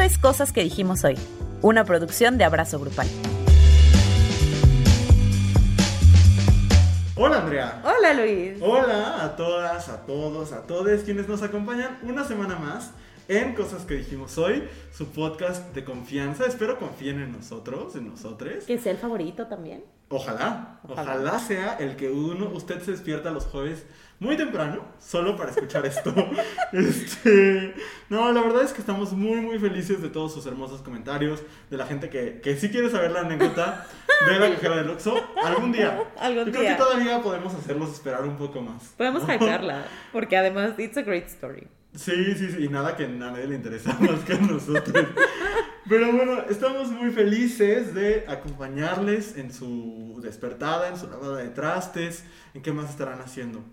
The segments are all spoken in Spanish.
Esto es Cosas que dijimos hoy, una producción de Abrazo Grupal. Hola Andrea. Hola Luis. Hola a todas, a todos, a todos quienes nos acompañan una semana más en Cosas que dijimos hoy, su podcast de confianza. Espero confíen en nosotros, en nosotros. Que sea el favorito también. Ojalá, ojalá, sea el que uno, usted se despierta los jueves muy temprano, solo para escuchar esto. este, no, la verdad es que estamos muy, muy felices de todos sus hermosos comentarios, de la gente que, que sí quiere saber la anécdota de la cajera del Oxxo. Algún día. Algún Yo creo que todavía podemos hacerlos esperar un poco más. Podemos hypearla, porque además, it's a great story. Sí, sí, sí, y nada que a nadie le interesa más que a nosotros. Pero bueno, estamos muy felices de acompañarles en su despertada, en su lavada de trastes, en qué más estarán haciendo.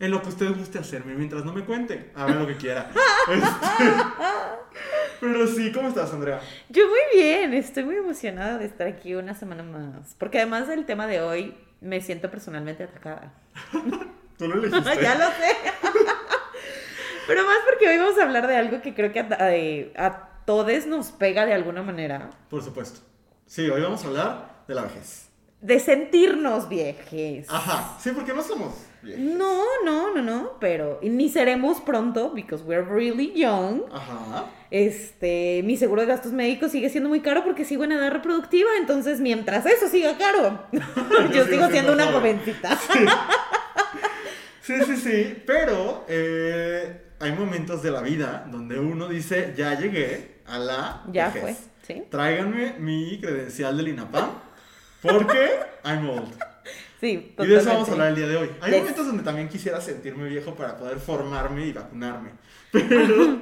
En lo que usted guste hacerme, mientras no me cuente, haga lo que quiera. Este, pero sí, ¿cómo estás, Andrea? Yo muy bien, estoy muy emocionada de estar aquí una semana más. Porque además del tema de hoy, me siento personalmente atacada. Tú lo elegiste. ya lo sé. Pero más porque hoy vamos a hablar de algo que creo que a, a todos nos pega de alguna manera. Por supuesto. Sí, hoy vamos a hablar de la vejez. De sentirnos viejes. Ajá, sí, porque no somos No, no, no, no, pero ni seremos pronto, because we're really young. Ajá. Este, mi seguro de gastos médicos sigue siendo muy caro porque sigo en edad reproductiva, entonces mientras eso siga caro, yo, sigo siendo una jovencita. Sí, sí, sí, pero eh, hay momentos de la vida donde uno dice, ya llegué a la Ya vejez. fue, sí. Tráiganme mi credencial del INAPAM porque I'm old. Sí, Y de eso vamos totalmente. a hablar el día de hoy. Hay Yes. momentos donde también quisiera sentirme viejo para poder formarme y vacunarme. Pero,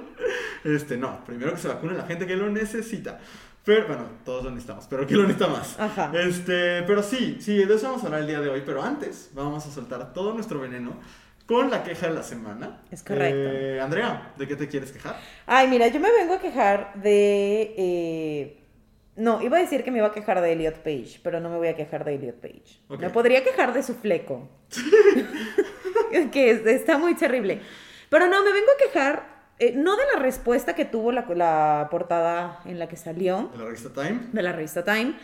este, no. Primero que se vacune la gente que lo necesita. Pero, bueno, todos lo necesitamos, pero que lo necesita más. Ajá. Este, pero sí, sí, de eso vamos a hablar el día de hoy. Pero antes, vamos a soltar todo nuestro veneno con la queja de la semana. Es correcto. Eh, Andrea, ¿de qué te quieres quejar? Ay, mira, yo me vengo a quejar de... eh, No, iba a decir que me iba a quejar de Elliot Page, pero no me voy a quejar de Elliot Page. Ok. Me podría quejar de su fleco. que es- está muy terrible. Pero no, me vengo a quejar, eh, no de la respuesta que tuvo la, la portada en la que salió, De la revista Time. de la revista Time,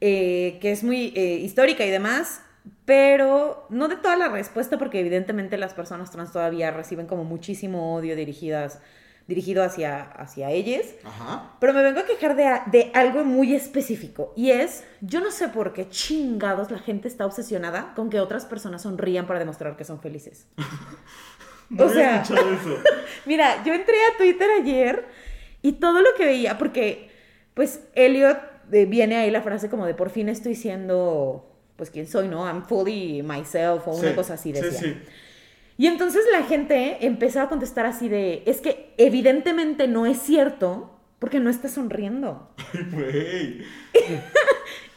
eh, que es muy eh, histórica y demás, pero no de toda la respuesta, porque evidentemente las personas trans todavía reciben como muchísimo odio dirigidas, dirigido hacia, hacia ellas. Ajá. Pero me vengo a quejar de, de algo muy específico, y es, yo no sé por qué chingados la gente está obsesionada con que otras personas sonrían para demostrar que son felices. No O sea- eso. Mira, yo entré a Twitter ayer y todo lo que veía, porque pues Elliot eh, viene ahí la frase como de por fin estoy siendo, pues quién soy, ¿no? I'm fully myself o una cosa así decía. Sí, sí. Y entonces la gente empezó a contestar así de, es que evidentemente no es cierto porque no está sonriendo. Ay, güey.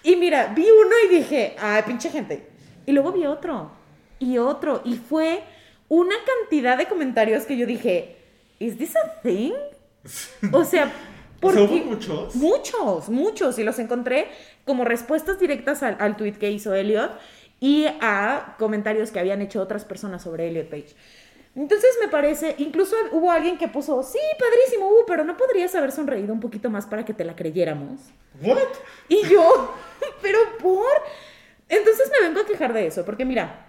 Y mira, vi uno y dije, ay, pinche gente. Y luego vi otro y otro y fue una cantidad de comentarios que yo dije, ¿is this a thing? O sea, O sea, porque hubo muchos. muchos, muchos y los encontré como respuestas directas al, al tweet que hizo Elliot y a comentarios que habían hecho otras personas sobre Elliot Page. Entonces me parece, incluso hubo alguien que puso, sí, padrísimo, uh, pero no podrías haber sonreído un poquito más para que te la creyéramos. ¿What? Y yo, pero por... Entonces me vengo a quejar de eso, porque mira,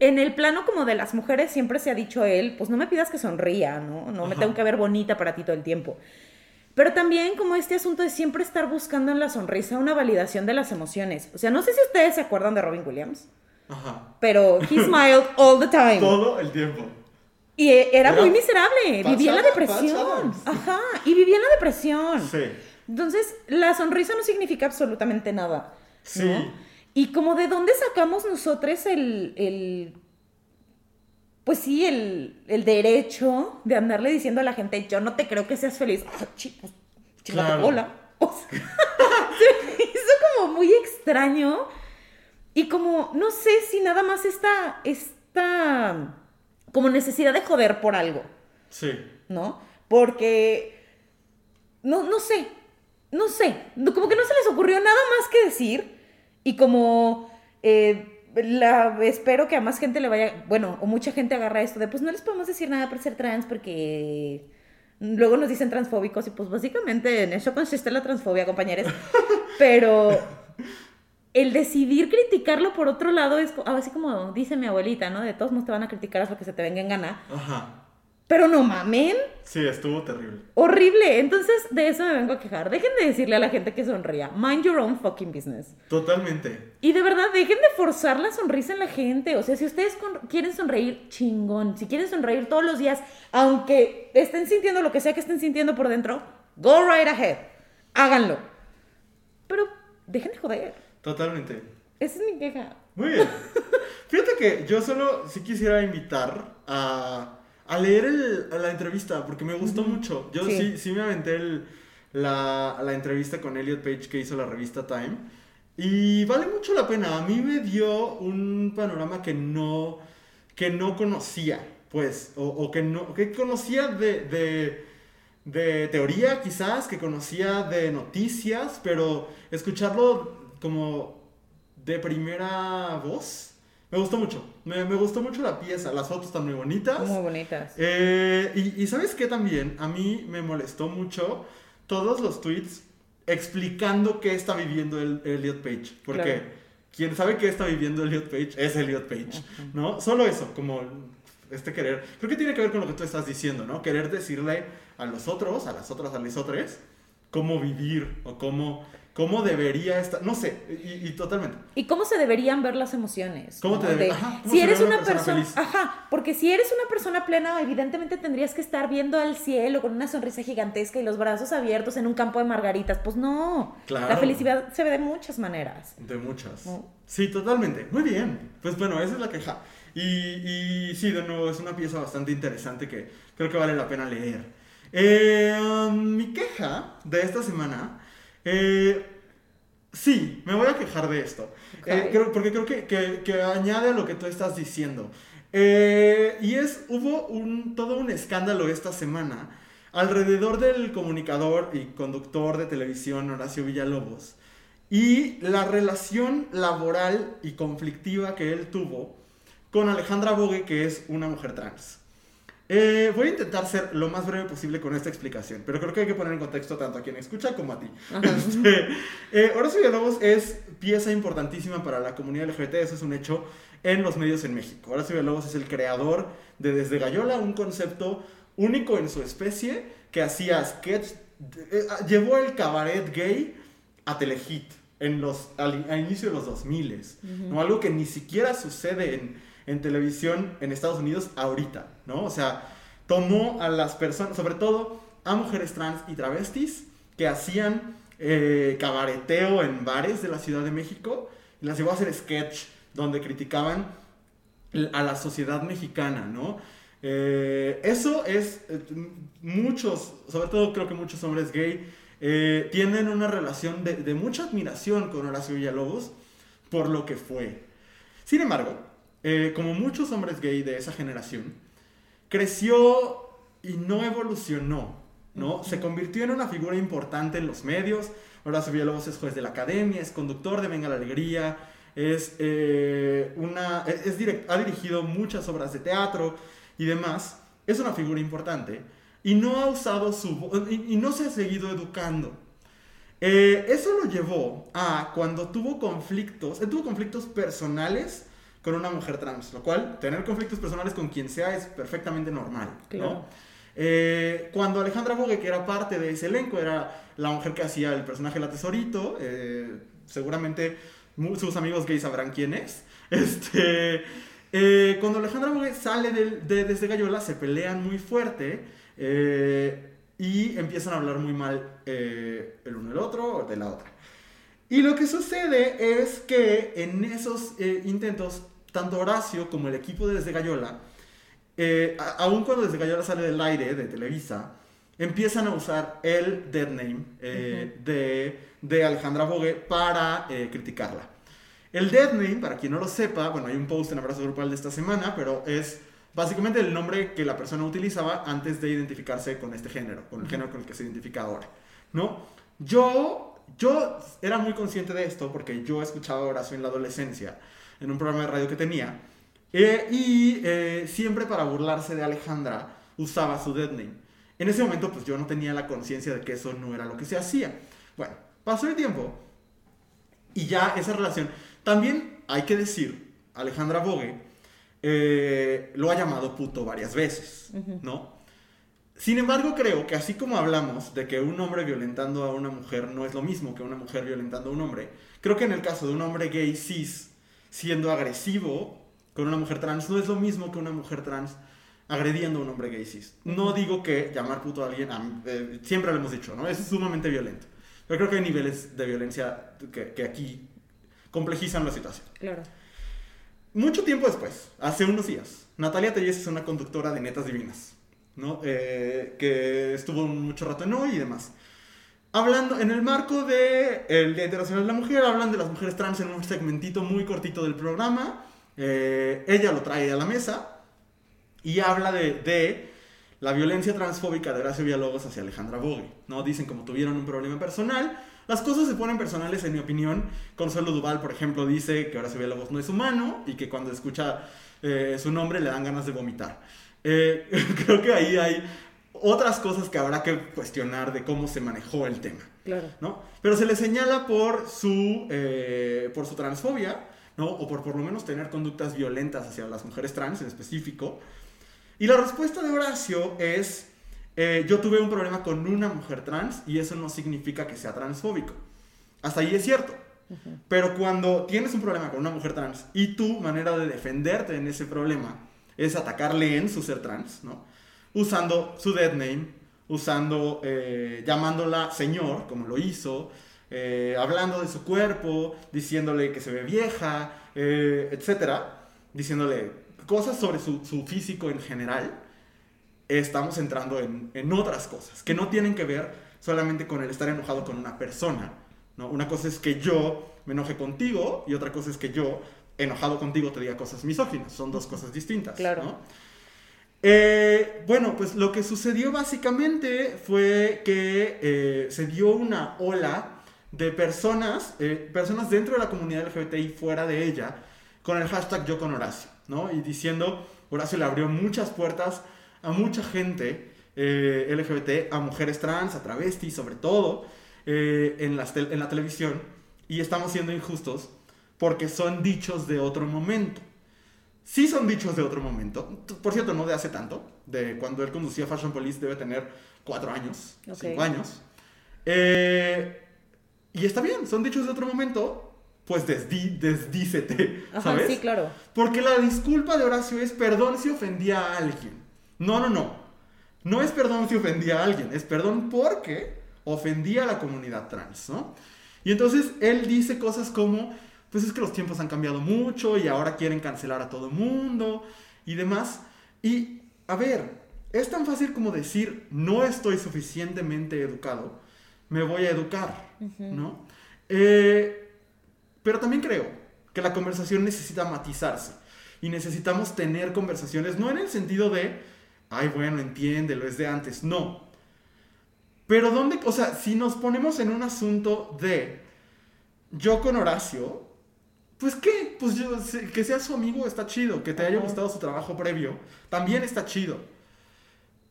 en el plano como de las mujeres siempre se ha dicho él, pues no me pidas que sonría, ¿no? No me Ajá. tengo que ver bonita para ti todo el tiempo. Pero también como este asunto de siempre estar buscando en la sonrisa una validación de las emociones. O sea, no sé si ustedes se acuerdan de Robin Williams, Ajá. pero he smiled all the time. Todo el tiempo. Y eh, era, Era muy miserable, vivía en la depresión. Ajá, y vivía en la depresión. Sí. Entonces, la sonrisa no significa absolutamente nada. Sí. Y como de dónde sacamos nosotros el, el pues sí, el, el derecho de andarle diciendo a la gente, yo no te creo que seas feliz. Ah, chi- pues, chica Claro. cola. O sea, se me hizo como muy extraño. Y como, no sé si nada más esta, esta, como necesidad de joder por algo. Sí. ¿no? Porque, no, no sé, no sé, como que no se les ocurrió nada más que decir y como eh, la, espero que a más gente le vaya, bueno, o mucha gente agarra esto de, pues no les podemos decir nada por ser trans porque luego nos dicen transfóbicos y pues básicamente en eso consiste la transfobia, compañeros. Pero el decidir criticarlo por otro lado es así como dice mi abuelita, ¿no? De todos modos te van a criticar hasta que se te venga en gana. Ajá. Pero no mamen, Sí, estuvo terrible. horrible. Entonces de eso me vengo a quejar. Dejen de decirle a la gente que sonría. Mind your own fucking business. Totalmente. Y de verdad, dejen de forzar la sonrisa en la gente. O sea, si ustedes quieren sonreír, chingón. Si quieren sonreír todos los días, aunque estén sintiendo lo que sea que estén sintiendo por dentro, go right ahead. Háganlo. Pero dejen de joder. Totalmente. Esa es mi queja. Muy bien. Fíjate que yo solo sí quisiera invitar a, a leer el- la entrevista porque me gustó mucho. Yo sí. Sí. sí, me aventé el- la, la entrevista con Elliot Page que hizo la revista Time y vale mucho la pena. A mí me dio un panorama que no, que no conocía, pues, o, o que, no, que conocía de, de, de teoría quizás, que conocía de noticias, pero escucharlo como de primera voz. Me gustó mucho. Me, me gustó mucho la pieza. Las fotos están muy bonitas. Muy bonitas. Eh, y, y sabes qué también, a mí me molestó mucho todos los tweets explicando qué está viviendo el Elliot Page. Porque Claro. quien sabe qué está viviendo Elliot Page es Elliot Page, ¿no? Solo eso, como este querer. Creo que tiene que ver con lo que tú estás diciendo, ¿no? Querer decirle a los otros, a las otras, a los otros, cómo vivir o cómo, cómo debería estar. No sé, y, y totalmente. ¿Y cómo se deberían ver las emociones? ¿Cómo ¿no? te debe- De- ajá, cómo si eres una, una persona ajá, porque si eres una persona plena, evidentemente tendrías que estar viendo al cielo con una sonrisa gigantesca y los brazos abiertos en un campo de margaritas. Pues no. Claro. La felicidad se ve de muchas maneras. De muchas. No. Sí, totalmente. Muy bien. Pues bueno, esa es la queja. Y, y sí, de nuevo, es una pieza bastante interesante que creo que vale la pena leer. Eh, um, mi queja de esta semana. Eh, sí, me voy a quejar de esto. Eh, creo- porque creo que, que- que añade a lo que tú estás diciendo. Eh, y es, hubo un, todo un escándalo esta semana alrededor del comunicador y conductor de televisión Horacio Villalobos y la relación laboral y conflictiva que él tuvo con Alejandra Bogue, que es una mujer trans. Eh, voy a intentar ser lo más breve posible con esta explicación, pero creo que hay que poner en contexto tanto a quien escucha como a ti. Este, eh, Horacio Villalobos es pieza importantísima para la comunidad LGBT, eso es un hecho en los medios en México. Horacio Villalobos es el creador de Desde Gallola, un concepto único en su especie que hacía sketch, eh, llevó el cabaret gay a Telehit en los, al, al inicio de los 2000 ¿no? Algo que ni siquiera sucede en, en televisión en Estados Unidos ahorita, ¿no? O sea, tomó a las personas, sobre todo a mujeres trans y travestis que hacían eh, cabareteo en bares de la Ciudad de México y las llevó a hacer sketch donde criticaban a la sociedad mexicana, ¿no? Eh, eso es, eh, muchos, sobre todo creo que muchos hombres gay, tienen una relación de mucha admiración con Horacio Villalobos por lo que fue. Sin embargo, eh, como muchos hombres gay de esa generación, creció y no evolucionó, ¿no? Se convirtió en una figura importante en los medios. Horacio Villalobos es juez de la academia, es conductor de Venga la Alegría, es, eh, una, es, direct- ha dirigido muchas obras de teatro y demás. Es una figura importante y no ha usado su y, y no se ha seguido educando. Eh, eso lo llevó a cuando tuvo conflictos, él tuvo conflictos personales con una mujer trans, lo cual tener conflictos personales con quien sea es perfectamente normal. Eh, cuando Alejandra Bogue, que era parte de ese elenco, era la mujer que hacía el personaje La Tesorito, eh, seguramente sus amigos gays sabrán quién es. Este, eh, cuando Alejandra Bogue sale de, Desde Gallola, se pelean muy fuerte y empiezan a hablar muy mal el uno del otro o de la otra. Y lo que sucede es que en esos intentos, tanto Horacio como el equipo de Desde Gallola, eh, aun cuando Desde Gallola sale del aire de Televisa, empiezan a usar el dead name eh, de, de Alejandra Bogue para eh, criticarla. El dead name, para quien no lo sepa, bueno, hay un post en Abrazo Grupal de esta semana, pero es básicamente el nombre que la persona utilizaba antes de identificarse con este género, con el género con el que se identifica ahora, ¿no? Yo, yo era muy consciente de esto porque yo escuchaba a Horacio en la adolescencia, en un programa de radio que tenía, eh, y eh, siempre para burlarse de Alejandra usaba su dead name. En ese momento, pues yo no tenía la conciencia de que eso no era lo que se hacía. Bueno, pasó el tiempo y ya esa relación. También hay que decir, Alejandra Bogue eh, lo ha llamado puto varias veces, ¿no? Sin embargo, creo que así como hablamos de que un hombre violentando a una mujer no es lo mismo que una mujer violentando a un hombre, creo que en el caso de un hombre gay cis siendo agresivo con una mujer trans no es lo mismo que una mujer trans agrediendo a un hombre gay cis. No digo que llamar puto a alguien, eh, siempre lo hemos dicho, ¿no? Es sumamente violento. Pero creo que hay niveles de violencia que, que aquí complejizan la situación. Claro. Mucho tiempo después, hace unos días, Natalia Telles es una conductora de Netas Divinas, ¿no? Eh, que estuvo mucho rato en hoy y demás. Hablando, en el marco del el Día Internacional de la Mujer, hablan de las mujeres trans en un segmentito muy cortito del programa. Eh, ella lo trae a la mesa y habla de, de la violencia transfóbica de Horacio Villalobos hacia Alejandra Bogue, ¿no? Dicen como tuvieron un problema personal. Las cosas se ponen personales, en mi opinión. Consuelo Duval, por ejemplo, dice que Horacio Villalobos no es humano y que cuando escucha eh, su nombre le dan ganas de vomitar. Eh, creo que ahí hay otras cosas que habrá que cuestionar de cómo se manejó el tema. Claro. ¿no? Pero se le señala por su, eh, por su transfobia, ¿no? O por por lo menos tener conductas violentas hacia las mujeres trans en específico. Y la respuesta de Horacio es, eh, yo tuve un problema con una mujer trans y eso no significa que sea transfóbico. Hasta ahí es cierto. Pero cuando tienes un problema con una mujer trans y tu manera de defenderte en ese problema es atacarle en su ser trans, ¿no? Usando su dead name, usando, eh, llamándola señor, como lo hizo, eh, hablando de su cuerpo, diciéndole que se ve vieja, eh, etcétera, diciéndole cosas sobre su, su, físico en general, estamos entrando en, en, otras cosas que no tienen que ver solamente con el estar enojado con una persona. ¿no? Una cosa es que yo me enoje contigo y otra cosa es que yo, enojado contigo, te diga cosas misóginas. Son dos cosas distintas. Claro. ¿no? Eh, bueno, pues lo que sucedió básicamente fue que eh, se dio una ola de personas, eh, personas dentro de la comunidad LGBTI y fuera de ella, con el hashtag yo con Horacio, ¿no? Y diciendo, Horacio le abrió muchas puertas a mucha gente eh, LGBT, a mujeres trans, a travestis, sobre todo, en, en la televisión, y estamos siendo injustos porque son dichos de otro momento. Sí son dichos de otro momento. Por cierto, no de hace tanto. De cuando él conducía Fashion Police debe tener cuatro años, Ok. cinco años. Eh, y está bien, son dichos de otro momento. Pues desdí, desdícete, Ajá, ¿sabes? sí, claro. Porque la disculpa de Horacio es perdón si ofendía a alguien. No, no, no. No es perdón si ofendía a alguien, es perdón porque ofendía a la comunidad trans, ¿no? Y entonces él dice cosas como, pues es que los tiempos han cambiado mucho y ahora quieren cancelar a todo mundo y demás. Y, a ver, es tan fácil como decir, no estoy suficientemente educado, me voy a educar, ¿no? Eh, pero también creo que la conversación necesita matizarse y necesitamos tener conversaciones, no en el sentido de, ay, bueno, entiéndelo, es de antes, no. Pero dónde, o sea, si nos ponemos en un asunto de yo con Horacio, pues qué, pues yo, que sea su amigo está chido, que te haya Ajá. gustado su trabajo previo, también está chido.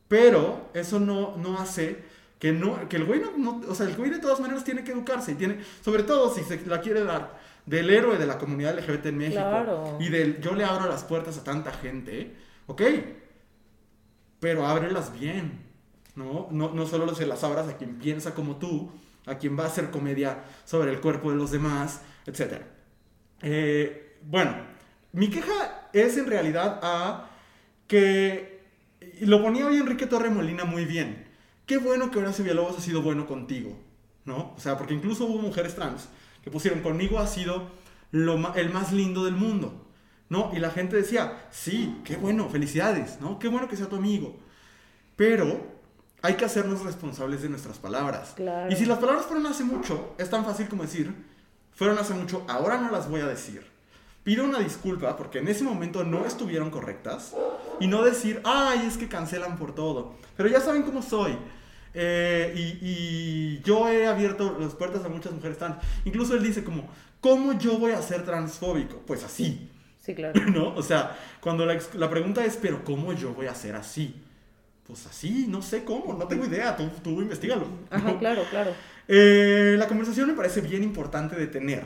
Pero eso no, no hace que, no, que el güey no, no- o sea, el güey de todas maneras tiene que educarse y tiene, sobre todo si se la quiere dar del héroe de la comunidad LGBT en México Claro. y del yo le abro las puertas a tanta gente, ok, pero ábrelas bien, ¿no? No, no solo se las abras a quien piensa como tú, a quien va a hacer comedia sobre el cuerpo de los demás, etc. Eh, bueno, mi queja es en realidad a que, y lo ponía hoy Enrique Torremolina muy bien, qué bueno que Horacio Villalobos ha sido bueno contigo, ¿no? O sea, porque incluso hubo mujeres trans que pusieron conmigo ha sido lo el más lindo del mundo, ¿no? Y la gente decía, sí, qué bueno, felicidades, ¿no? Qué bueno que sea tu amigo. Pero hay que hacernos responsables de nuestras palabras. Claro. Y si las palabras fueron hace mucho, es tan fácil como decir, fueron hace mucho, ahora no las voy a decir. Pido una disculpa porque en ese momento no estuvieron correctas y no decir, ay, es que cancelan por todo. Pero ya saben cómo soy. Eh, y, y yo he abierto las puertas a muchas mujeres trans. Incluso él dice como, ¿cómo yo voy a ser transfóbico? Pues así, Sí, claro. ¿no? O sea, cuando la, la pregunta es, pero ¿cómo yo voy a ser así? pues así, no sé cómo, no tengo idea, tú, tú investigalo. Ajá, claro, claro. Eh, la conversación me parece bien importante de tener.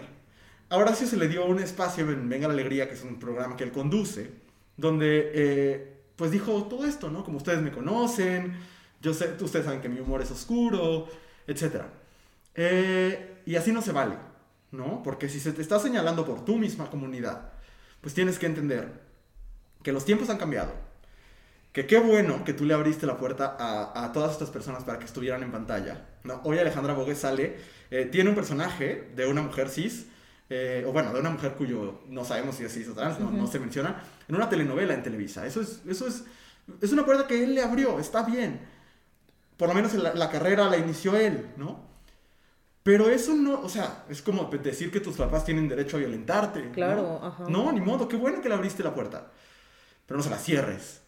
A Horacio se le dio un espacio en Venga la Alegría, que es un programa que él conduce, donde eh, pues dijo todo esto, ¿no? Como ustedes me conocen, yo sé, ustedes saben que mi humor es oscuro, etc. Eh, y así no se vale, ¿no? Porque si se te está señalando por tu misma comunidad, pues tienes que entender que los tiempos han cambiado, que qué bueno que tú le abriste la puerta a, a todas estas personas para que estuvieran en pantalla. ¿No? Hoy Alejandra Bogue sale, eh, tiene un personaje de una mujer cis, eh, o bueno, de una mujer cuyo no sabemos si es cis o trans, no, no se menciona, en una telenovela en Televisa. Eso es, eso es, es una puerta que él le abrió, está bien. Por lo menos la, la carrera la inició él, ¿no? Pero eso no, o sea, es como decir que tus papás tienen derecho a violentarte. Claro, ¿no? ajá. No, ni modo, qué bueno que le abriste la puerta. Pero no se la cierres,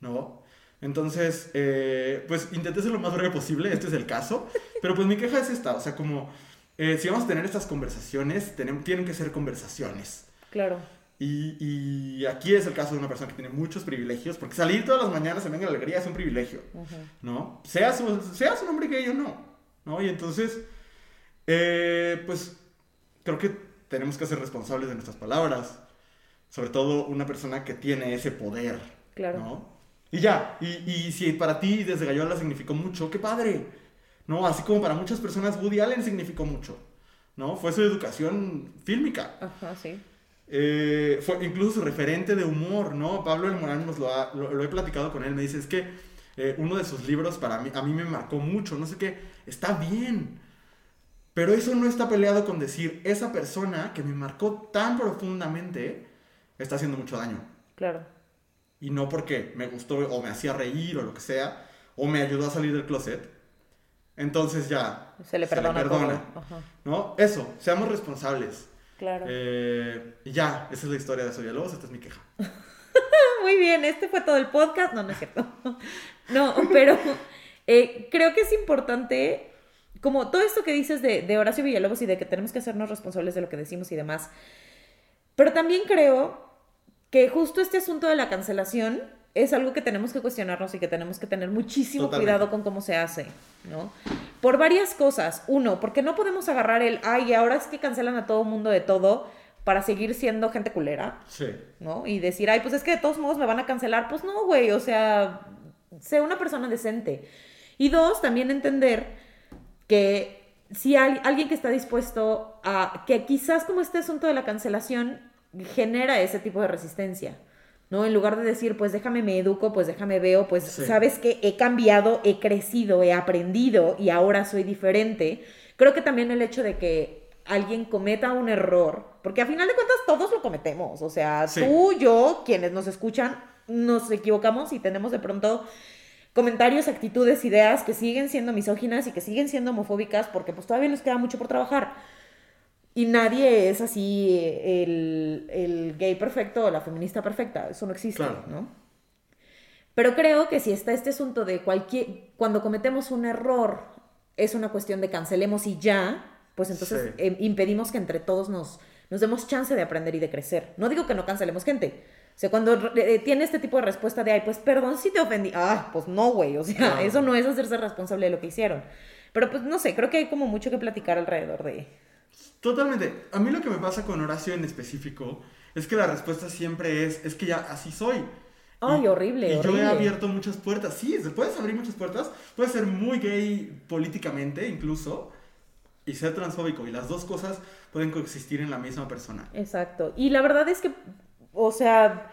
¿no? Entonces, eh, pues intenté ser lo más breve posible, este es el caso. Pero pues mi queja es esta, o sea, como eh, si vamos a tener estas conversaciones, tenemos, tienen que ser conversaciones. Claro. Y, y aquí es el caso de una persona que tiene muchos privilegios, porque salir todas las mañanas en Venga la Alegría es un privilegio, Ajá. ¿no? Seas, un- seas un hombre gay o no, ¿no? Y entonces, eh, pues creo que tenemos que ser responsables de nuestras palabras, sobre todo una persona que tiene ese poder, Claro. ¿no? Y ya, y, y si para ti desde Gallola significó mucho, qué padre, ¿no? Así como para muchas personas Woody Allen significó mucho, ¿no? Fue su educación fílmica. Ajá, sí. Eh, fue incluso su referente de humor, ¿no? Pablo El Morán nos lo, ha- lo, lo he platicado con él, me dice, es que eh, uno de sus libros para mí, a mí me marcó mucho, no sé qué, está bien, pero eso no está peleado con decir, esa persona que me marcó tan profundamente está haciendo mucho daño. Claro. Y no porque me gustó o me hacía reír o lo que sea, o me ayudó a salir del closet. Entonces ya Se le perdona, todo. Ajá. ¿no? Eso, seamos responsables. Claro. Eh, ya, esa es la historia de Soya Lobos, esta es mi queja. Muy bien, este fue todo el podcast. No, no es cierto. No, pero eh, creo que es importante, como todo esto que dices de, de Horacio Villalobos y de que tenemos que hacernos responsables de lo que decimos y demás. Pero también creo que justo este asunto de la cancelación es algo que tenemos que cuestionarnos y que tenemos que tener muchísimo Totalmente. cuidado con cómo se hace, ¿no? Por varias cosas. Uno, porque no podemos agarrar el, ay, ahora es que cancelan a todo mundo de todo para seguir siendo gente culera. Sí. ¿no? Y decir, ay, pues es que de todos modos me van a cancelar. Pues no, güey, o sea, sé una persona decente. Y dos, también entender que si hay alguien que está dispuesto a, que quizás como este asunto de la cancelación genera ese tipo de resistencia. ¿no? En lugar de decir, pues déjame me educo, pues déjame veo, pues Sí. sabes que he cambiado, he crecido, he aprendido y ahora soy diferente. Creo que también el hecho de que alguien cometa un error, porque a final de cuentas todos lo cometemos, o sea, Sí. tú, yo, quienes nos escuchan, nos equivocamos y tenemos de pronto comentarios, actitudes, ideas que siguen siendo misóginas y que siguen siendo homofóbicas porque pues todavía nos queda mucho por trabajar. Y nadie es así el, el gay perfecto o la feminista perfecta, eso no existe, Claro. ¿no? Pero creo que si está este asunto de cualquier, cuando cometemos un error, es una cuestión de cancelemos y ya, pues entonces Sí. eh, impedimos que entre todos nos, nos demos chance de aprender y de crecer. No digo que no cancelemos gente. O sea, cuando eh, tiene este tipo de respuesta de, ay, pues perdón si te ofendí. Ah, pues no, güey. O sea, eso no es hacerse responsable de lo que hicieron. Pero pues no sé, creo que hay como mucho que platicar alrededor de... Totalmente. A mí lo que me pasa con Horacio en específico es que la respuesta siempre es, es que ya así soy. Ay, Y- horrible, Y yo he abierto muchas puertas. Sí, puedes abrir muchas puertas. Puedes ser muy gay políticamente incluso y ser transfóbico. Y las dos cosas pueden coexistir en la misma persona. Exacto. Y la verdad es que, o sea,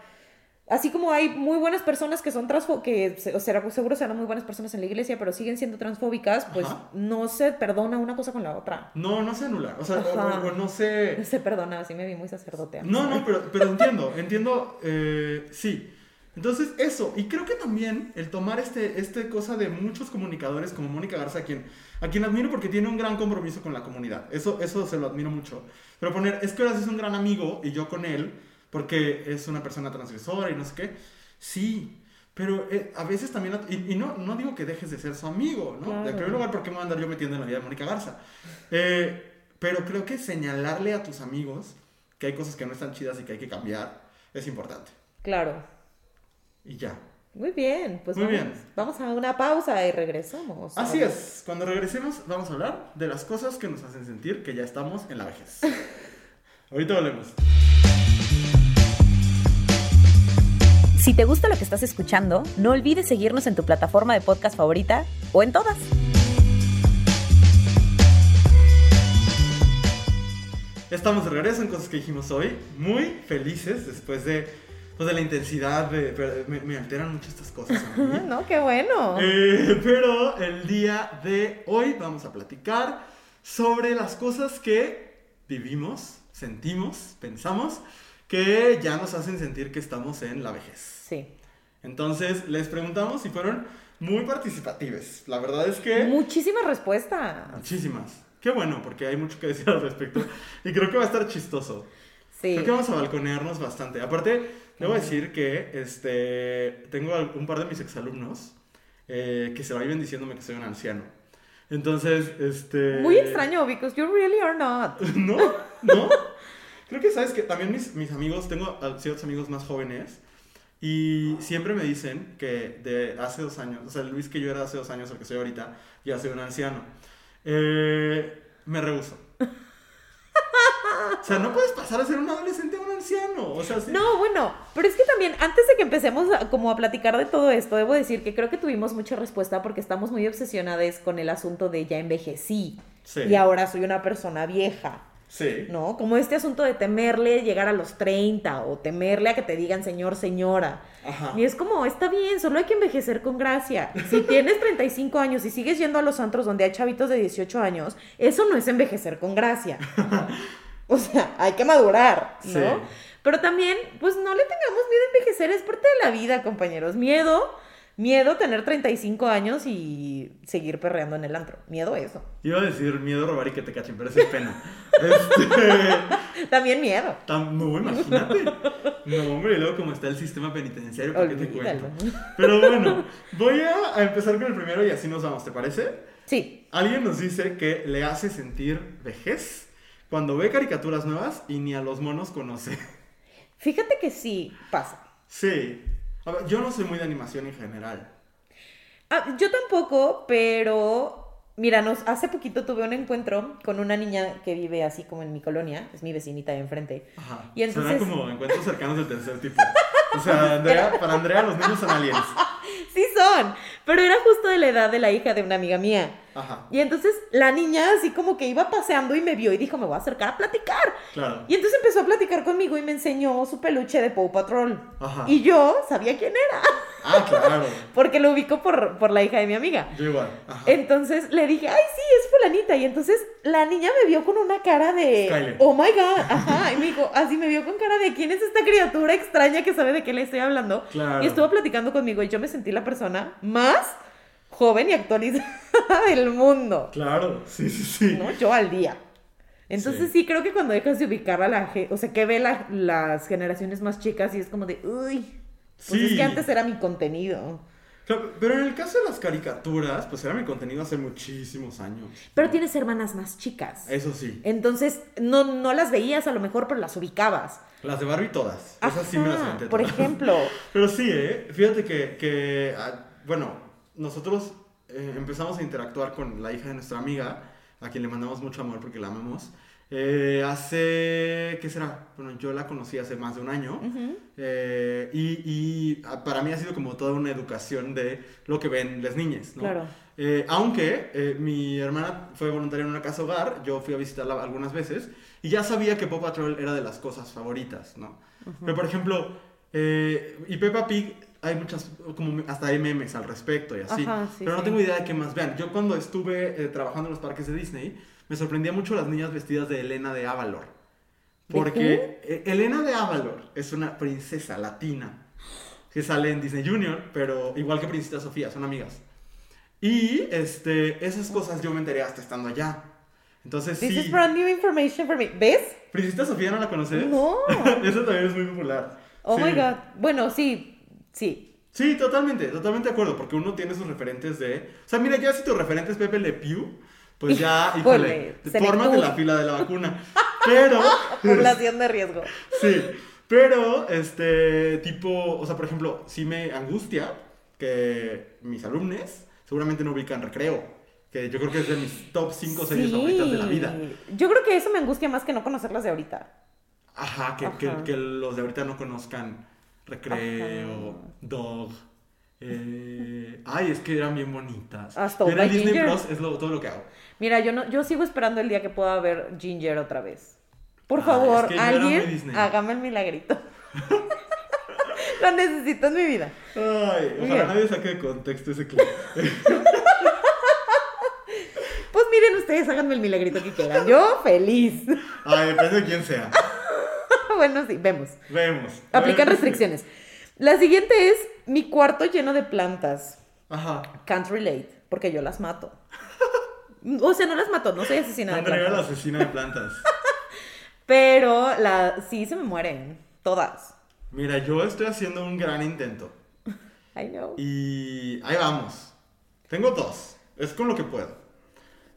así como hay muy buenas personas que son transfóbicas, que o sea, seguro serán muy buenas personas en la iglesia, pero siguen siendo transfóbicas, pues Ajá. no se perdona una cosa con la otra. No, no se anula. O sea, o- o- no se... Se perdona, así me vi muy sacerdote. No, no, pero, pero entiendo, entiendo, eh, sí. Entonces, eso, y creo que también el tomar este, este cosa de muchos comunicadores como Mónica Garza, a quien, a quien admiro porque tiene un gran compromiso con la comunidad, eso, eso se lo admiro mucho, pero poner, es que ahora es un gran amigo y yo con él, porque es una persona transgresora y no sé qué, sí, pero eh, a veces también, y, y no, no digo que dejes de ser su amigo, ¿no? Claro. En primer lugar, ¿por qué me voy a andar yo metiendo en la vida de Mónica Garza? Eh, pero creo que señalarle a tus amigos que hay cosas que no están chidas y que hay que cambiar es importante. Claro. Y ya. Muy bien, pues Muy vamos, bien. vamos a una pausa y regresamos. Así es, cuando regresemos vamos a hablar de las cosas que nos hacen sentir que ya estamos en la vejez. Ahorita volvemos. Si te gusta lo que estás escuchando, no olvides seguirnos en tu plataforma de podcast favorita o en todas. Estamos de regreso en cosas que dijimos hoy, muy felices después de, pues, de la intensidad, de, pero me, me alteran mucho estas cosas. a mí. No, qué bueno. Eh, pero el día de hoy vamos a platicar sobre las cosas que vivimos, sentimos, pensamos, que ya nos hacen sentir que estamos en la vejez. Sí. Entonces les preguntamos y fueron muy participativas. La verdad es que... Muchísimas respuestas. Muchísimas. Qué bueno, porque hay mucho que decir al respecto. Y creo que va a estar chistoso. Sí. Creo que vamos a balconearnos bastante. Aparte, debo decir que este, tengo un par de mis exalumnos eh, que se la viven diciéndome que soy un anciano. Entonces, este... Muy extraño, because you really are not. ¿No? ¿No? Creo que sabes que también mis, mis amigos, tengo ciertos amigos más jóvenes y siempre me dicen que de hace dos años, o sea, el Luis que yo era hace dos años, el que soy ahorita, ya soy un anciano. Eh, me rehuso. O sea, no puedes pasar a ser un adolescente a un anciano. O sea, sí. No, bueno, pero es que también, antes de que empecemos a, como a platicar de todo esto, debo decir que creo que tuvimos mucha respuesta porque estamos muy obsesionadas con el asunto de ya envejecí Sí. y ahora soy una persona vieja, Sí. ¿no? Como este asunto de temerle llegar a los 30 o temerle a que te digan señor, señora. Ajá. Y es como, está bien, solo hay que envejecer con gracia. Si tienes 35 años y sigues yendo a los antros donde hay chavitos de 18 años, eso no es envejecer con gracia. O sea, hay que madurar, ¿no? Sí. Pero también, pues no le tengamos miedo a envejecer, es parte de la vida, compañeros. Miedo, miedo tener 35 años y seguir perreando en el antro. Miedo a eso. Iba a decir miedo a robar y que te cachen, pero eso es pena. Este, También miedo. no, imagínate. No, hombre, y luego como está el sistema penitenciario, ¿para qué te cuento? Pero bueno, voy a, a empezar con el primero y así nos vamos, ¿te parece? Sí, Alguien nos dice que le hace sentir vejez cuando ve caricaturas nuevas y ni a los monos conoce. fíjate que sí pasa. Sí. A ver, yo no soy muy de animación en general. Ah, yo tampoco, pero mira, nos, hace poquito tuve un encuentro con una niña que vive así como en mi colonia, es mi vecinita de enfrente. Ajá. Y entonces- Suena como encuentros cercanos del tercer tipo. O sea, Andrea, para Andrea los niños son aliens. Sí son, pero era justo de la edad de la hija de una amiga mía. Ajá. Y entonces la niña así como que iba paseando y me vio y dijo, me voy a acercar a platicar. Claro. Y entonces empezó a platicar conmigo y me enseñó su peluche de Paw Patrol. Ajá. Y yo sabía quién era, Ah, claro. porque lo ubico por, por la hija de mi amiga. Yo igual. Ajá. Entonces le dije, ay, sí, es fulanita. Y entonces la niña me vio con una cara de, Skyler. oh my God. Ajá. Y me dijo, así me vio con cara de, ¿quién es esta criatura extraña que sabe de qué le estoy hablando? Claro. Y estuvo platicando conmigo y yo me sentí la persona más joven y actualizada del mundo. Claro, sí, sí, sí. ¿no? Yo al día. Entonces sí, creo que cuando dejas de ubicar a la gente, o sea, que ve la- las generaciones más chicas y es como de, uy, pues es que antes era mi contenido. Claro, Pero en el caso de las caricaturas, pues era mi contenido hace muchísimos años. Pero tienes hermanas más chicas. Eso sí. Entonces, no, no las veías a lo mejor, pero las ubicabas. Las de Barbie todas. Esas sí me las Ajá, Por todas. ejemplo. Pero sí, ¿eh? Fíjate que, que, ah, bueno, nosotros eh, empezamos a interactuar con la hija de nuestra amiga, a quien le mandamos mucho amor porque la amamos. Eh, hace, ¿qué será? Bueno, yo la conocí hace más de un año. Ujú. eh, y, y, ah, para mí ha sido como toda una educación de lo que ven las niñas, ¿no? Claro. Eh, aunque eh, mi hermana fue voluntaria en una casa hogar, yo fui a visitarla algunas veces y ya sabía que Paw Patrol era de las cosas favoritas, ¿no? Pero por ejemplo, eh, y Peppa Pig, hay muchas, como hasta hay memes al respecto y así. Ajá, sí, pero no sí. tengo idea de qué más vean. Yo cuando estuve eh, trabajando en los parques de Disney, me sorprendía mucho las niñas vestidas de Elena de Avalor. ¿De Porque eh, Elena de Avalor es una princesa latina que sale en Disney Junior, pero igual que Princesa Sofía, son amigas. Y este, esas cosas yo me enteré hasta estando allá. Entonces This sí. is brand new information for me. ¿Ves? ¿Princesa Sofía no la conoces? No. Eso también es muy popular. Oh Sí. my God. Bueno, sí, sí. Sí, totalmente, totalmente de acuerdo, porque uno tiene sus referentes de... O sea, mira, ya si tu referente es Pepe Le Pew, pues ya, híjole, fórmate Senectud. la fila de la vacuna. Pero, Población de riesgo. sí, Pero, este, tipo, o sea, por ejemplo, sí me angustia que mis alumnos seguramente no ubican recreo. Que yo creo que es de mis top 5 series Sí. favoritas de la vida. Yo creo que eso me angustia más que no conocerlas de ahorita. Ajá, que, que los de ahorita no conozcan recreo, Ajá. dog. Eh, ay, es que eran bien bonitas. Hasta By Disney Ginger. Plus es lo- todo lo que hago. Mira, yo no, yo sigo esperando el día que pueda ver Ginger otra vez. Por Ah, favor, es que era alguien hágame el milagrito. Lo necesito en mi vida. Ay, ojalá nadie saque de contexto ese clip. Pues miren ustedes, háganme el milagrito que quieran. Yo feliz. Ay, depende de quién sea. bueno, sí, vemos. Vemos. Aplican restricciones. La siguiente es mi cuarto lleno de plantas. Ajá. Can't relate, porque yo las mato. O sea, no las mato, no soy asesina de Andrea la plantas. asesina de plantas. Pero la, sí se me mueren, todas. Mira, yo estoy haciendo un gran intento. I know. Y ahí vamos. Tengo dos. Es con lo que puedo.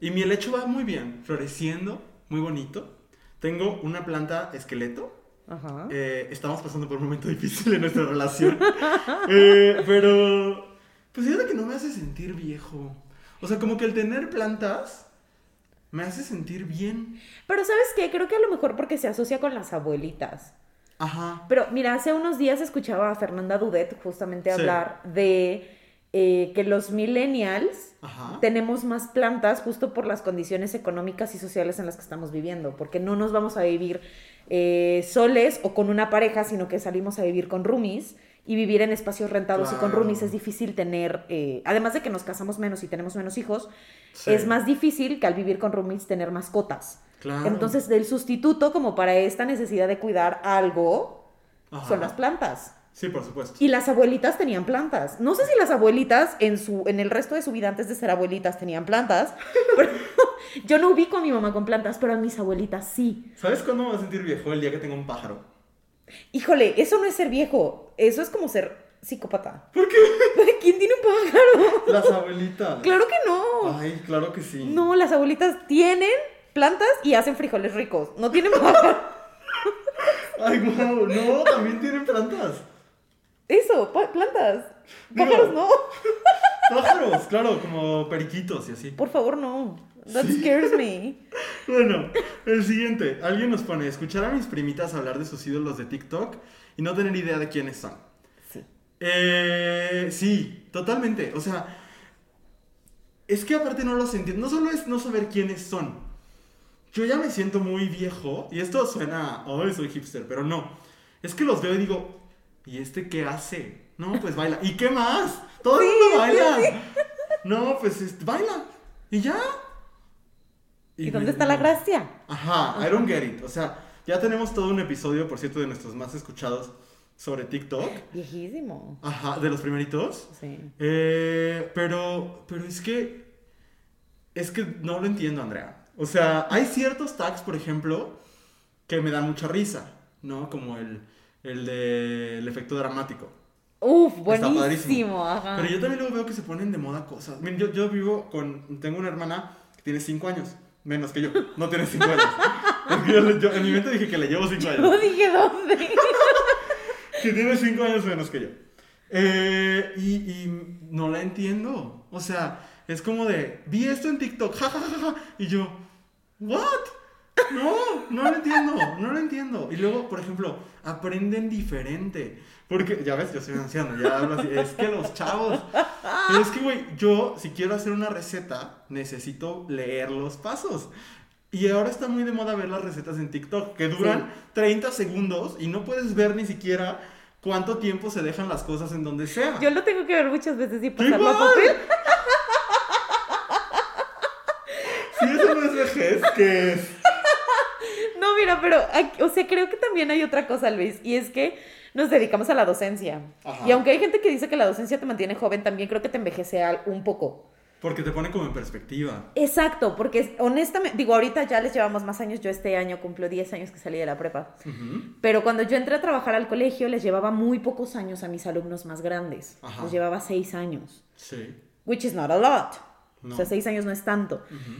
Y mi helecho va muy bien, floreciendo, muy bonito. Tengo una planta esqueleto. Ajá. Eh, estamos pasando por un momento difícil en nuestra relación. Eh, pero, pues fíjate que no me hace sentir viejo. O sea, como que el tener plantas me hace sentir bien. Pero ¿sabes qué? Creo que a lo mejor porque se asocia con las abuelitas. Ajá. Pero mira, hace unos días escuchaba a Fernanda Dudet justamente Sí. hablar de eh, que los millennials Ajá. tenemos más plantas justo por las condiciones económicas y sociales en las que estamos viviendo, porque no nos vamos a vivir eh, soles o con una pareja, sino que salimos a vivir con roomies y vivir en espacios rentados y con roomies es difícil tener, eh, además de que nos casamos menos y tenemos menos hijos, Sí. es más difícil que al vivir con roomies tener mascotas. Claro. Entonces, del sustituto como para esta necesidad de cuidar algo Ajá. son las plantas. Sí, por supuesto. Y las abuelitas tenían plantas. No sé si las abuelitas en su en el resto de su vida antes de ser abuelitas tenían plantas, pero yo no ubico a mi mamá con plantas, pero a mis abuelitas sí. ¿Sabes cuándo me voy a sentir viejo el día que tenga un pájaro? Híjole, eso no es ser viejo, eso es como ser psicópata. ¿Por qué? ¿Quién tiene un pájaro? Las abuelitas. Claro que no. Ay, claro que sí. No, las abuelitas tienen plantas y hacen frijoles ricos. No tienen pájaro. Ay, wow. No, también tienen plantas. Eso, plantas. Digo- Pájaros no. Pájaros, claro, como periquitos y así. Por favor, no. That scares me. Bueno, el siguiente. Alguien nos pone, escuchar a mis primitas hablar de sus ídolos de TikTok y no tener idea de quiénes son. Sí. Eh, sí, totalmente. O sea, es que aparte no los entiendo. No solo es no saber quiénes son. Yo ya me siento muy viejo y esto suena, oh, soy hipster, pero no. Es que los veo y digo, ¿y este qué hace? No, pues baila. ¿Y qué más? Todo el mundo baila. No, pues este, baila. Y ya. ¿Y dónde está la gracia? Ajá, I don't get it. O sea, ya tenemos todo un episodio, por cierto, de nuestros más escuchados sobre TikTok. Viejísimo. Ajá, de los primeritos. Sí. Eh, pero, pero es que, es que no lo entiendo, Andrea. O sea, hay ciertos tags, por ejemplo, que me dan mucha risa, ¿no? Como el, el del efecto dramático. Uf, Está buenísimo. padrísimo. Ajá. Pero yo también luego veo que se ponen de moda cosas. Miren, yo, yo vivo con, tengo una hermana que tiene 5 años, menos que yo, no tiene 5 años. Yo, yo en mi mente dije que le llevo 5 años. No dije dónde. que tiene 5 años menos que yo. Eh, y, y no la entiendo. O sea, es como de, vi esto en TikTok, ja, ja, ja, ja", Y yo, ¿what? No, no lo entiendo, no lo entiendo. Y luego, por ejemplo, aprenden diferente. Porque, ya ves, yo soy un anciano, ya hablo así. Es que los chavos. Pero es que, güey, yo, si quiero hacer una receta, necesito leer los pasos. Y ahora está muy de moda ver las recetas en TikTok, que duran 30 segundos y no puedes ver ni siquiera cuánto tiempo se dejan las cosas en donde sea. Yo lo tengo que ver muchas veces y ¡Qué pasarlo a papel. Si eso no es vejez, ¿qué es? Mira, pero, o sea, creo que también hay otra cosa, Luis, y es que nos dedicamos a la docencia. Ajá. Y aunque hay gente que dice que la docencia te mantiene joven, también creo que te envejece un poco. Porque te pone como en perspectiva. Exacto, porque es- honestamente, digo, ahorita ya les llevamos más años, yo este año cumplo 10 años que salí de la prepa. Ujú. Pero cuando yo entré a trabajar al colegio, les llevaba muy pocos años a mis alumnos más grandes. Ajá. Les llevaba 6 años. Sí. Which is not a lot. No. O sea, 6 años no es tanto. Ujú.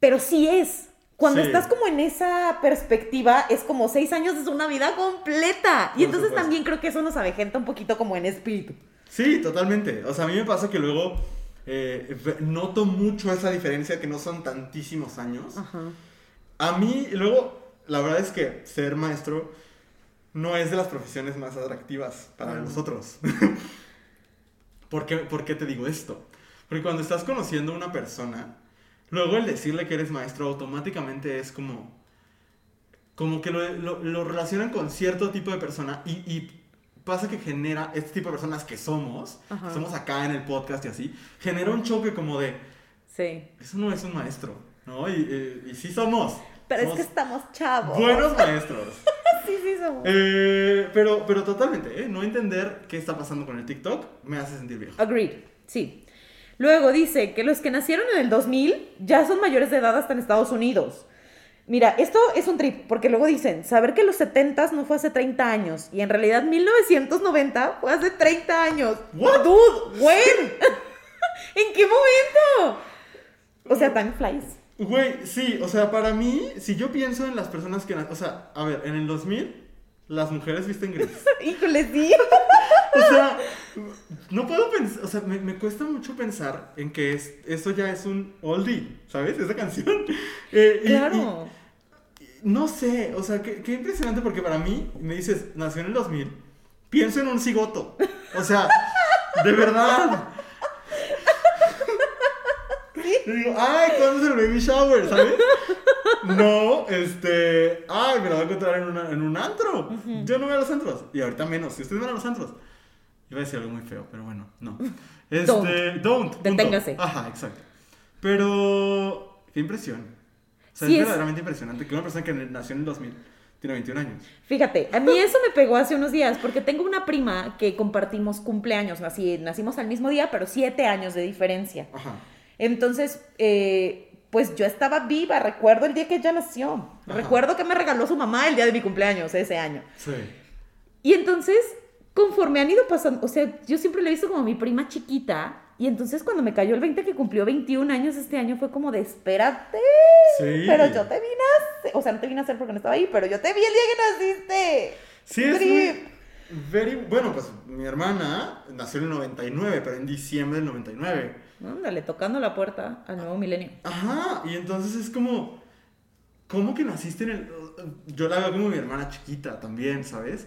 Pero sí es. Cuando Sí. estás como en esa perspectiva, es como seis años es una vida completa. Y Por entonces supuesto. también creo que eso nos avejenta un poquito como en espíritu. Sí, totalmente. O sea, a mí me pasa que luego eh, noto mucho esa diferencia que no son tantísimos años. Ajá. A mí, luego, la verdad es que ser maestro no es de las profesiones más atractivas para nosotros. ¿Por qué, por qué te digo esto? Porque cuando estás conociendo a una persona, luego el decirle que eres maestro automáticamente es como... Como que lo, lo- lo relacionan con cierto tipo de persona y, y pasa que genera este tipo de personas que somos, Ajá. que somos acá en el podcast y así, genera un choque como de, Sí. eso no es un maestro, ¿no? Y, y, y sí somos. Pero es que estamos chavos. Buenos maestros. Sí, sí, somos. Eh, pero, pero totalmente, ¿eh? No entender qué está pasando con el TikTok me hace sentir viejo. Agreed, sí. Luego dice que los que nacieron en el 2000 ya son mayores de edad hasta en Estados Unidos. Mira, esto es un trip, porque luego dicen, saber que los 70 no fue hace 30 años, y en realidad 1990 fue hace 30 años. What? Dude, when? ¿En qué momento? O sea, time flies. Güey, sí, o sea, para mí, si yo pienso en las personas que... O sea, a ver, en el 2000, las mujeres visten gris. Híjole, sí. O sea, no puedo pensar, o sea, me, me cuesta mucho pensar en que es, eso ya es un oldie, ¿sabes? Esa canción. Eh, Claro. y- no sé, o sea, qué, qué impresionante porque para mí, me dices, nació en el 2000, pienso en un cigoto. O sea, de verdad. Y digo, ay, ¿cuándo es el baby shower? ¿Sabes? No, este. Ay, me lo voy a encontrar en, una- en un antro. Yo no voy a los antros. Y ahorita menos. Si ustedes van a los antros. Iba a decir algo muy feo, pero bueno, no. Este. Don't. Don't. Deténgase. Ajá, exacto. Pero. Qué impresión. O sea, Sí, es es- verdaderamente impresionante que una persona que nació en el 2000 tiene 21 años. Fíjate, a mí eso me pegó hace unos días porque tengo una prima que compartimos cumpleaños, así nacimos al mismo día, pero siete años de diferencia. Ajá. Entonces, eh, pues yo estaba viva, recuerdo el día que ella nació, Ajá. recuerdo que me regaló su mamá el día de mi cumpleaños ese año. Sí. Y entonces, conforme han ido pasando, o sea, yo siempre la he visto como mi prima chiquita. Y entonces cuando me cayó el 20 que cumplió 21 años este año fue como de espérate. Sí. Pero yo te vine a hacer, o sea, no te vine a hacer porque no estaba ahí, pero yo te vi el día que naciste. Sí, es muy- very- bueno, pues mi hermana nació en el 99, pero en diciembre del 99. Ándale, tocando la puerta al nuevo milenio. Ajá, y entonces es como, ¿cómo que naciste en el...? Yo la veo como mi hermana chiquita también, ¿sabes?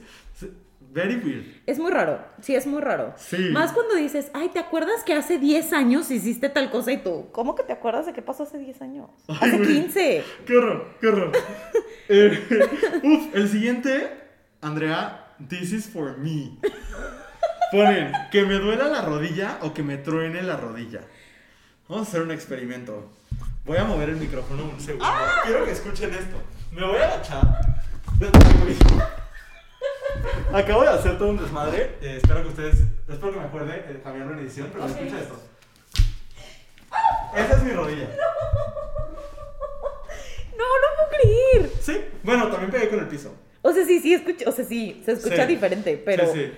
Very weird. Es muy raro, sí, es muy raro. Sí. Más cuando dices, ay, ¿te acuerdas que hace 10 años hiciste tal cosa y tú? ¿Cómo que te acuerdas de qué pasó hace 10 años? Ay, hace güey. 15. ¡Qué horror! ¡Qué horror! Eh, uf, el siguiente, Andrea, this is for me. Ponen, que me duela la rodilla o que me truene la rodilla. Vamos a hacer un experimento. Voy a mover el micrófono un segundo. Quiero que escuchen esto. Me voy a agachar. Acabo de hacer todo un desmadre. Eh, espero que ustedes. Espero que me acuerde eh, cambiarlo en edición, pero Ok. escucha esto. Esa es mi rodilla. No, no puedo creer. Sí. Bueno, también pegué con el piso. O sea, sí, sí, escucha, o sea, sí, se escucha Sí. diferente, pero Sí, sí.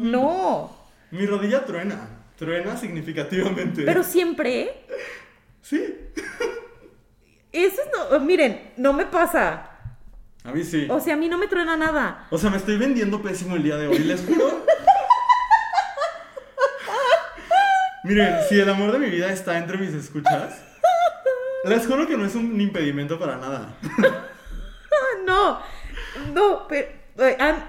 No. Mi rodilla truena. Truena significativamente. Pero siempre, Sí. eso es no, miren, no me pasa. A mí sí. O sea, a mí no me truena nada. O sea, me estoy vendiendo pésimo el día de hoy, les juro. Miren, si el amor de mi vida está entre mis escuchas, les juro que no es un impedimento para nada. No, no, pero I'm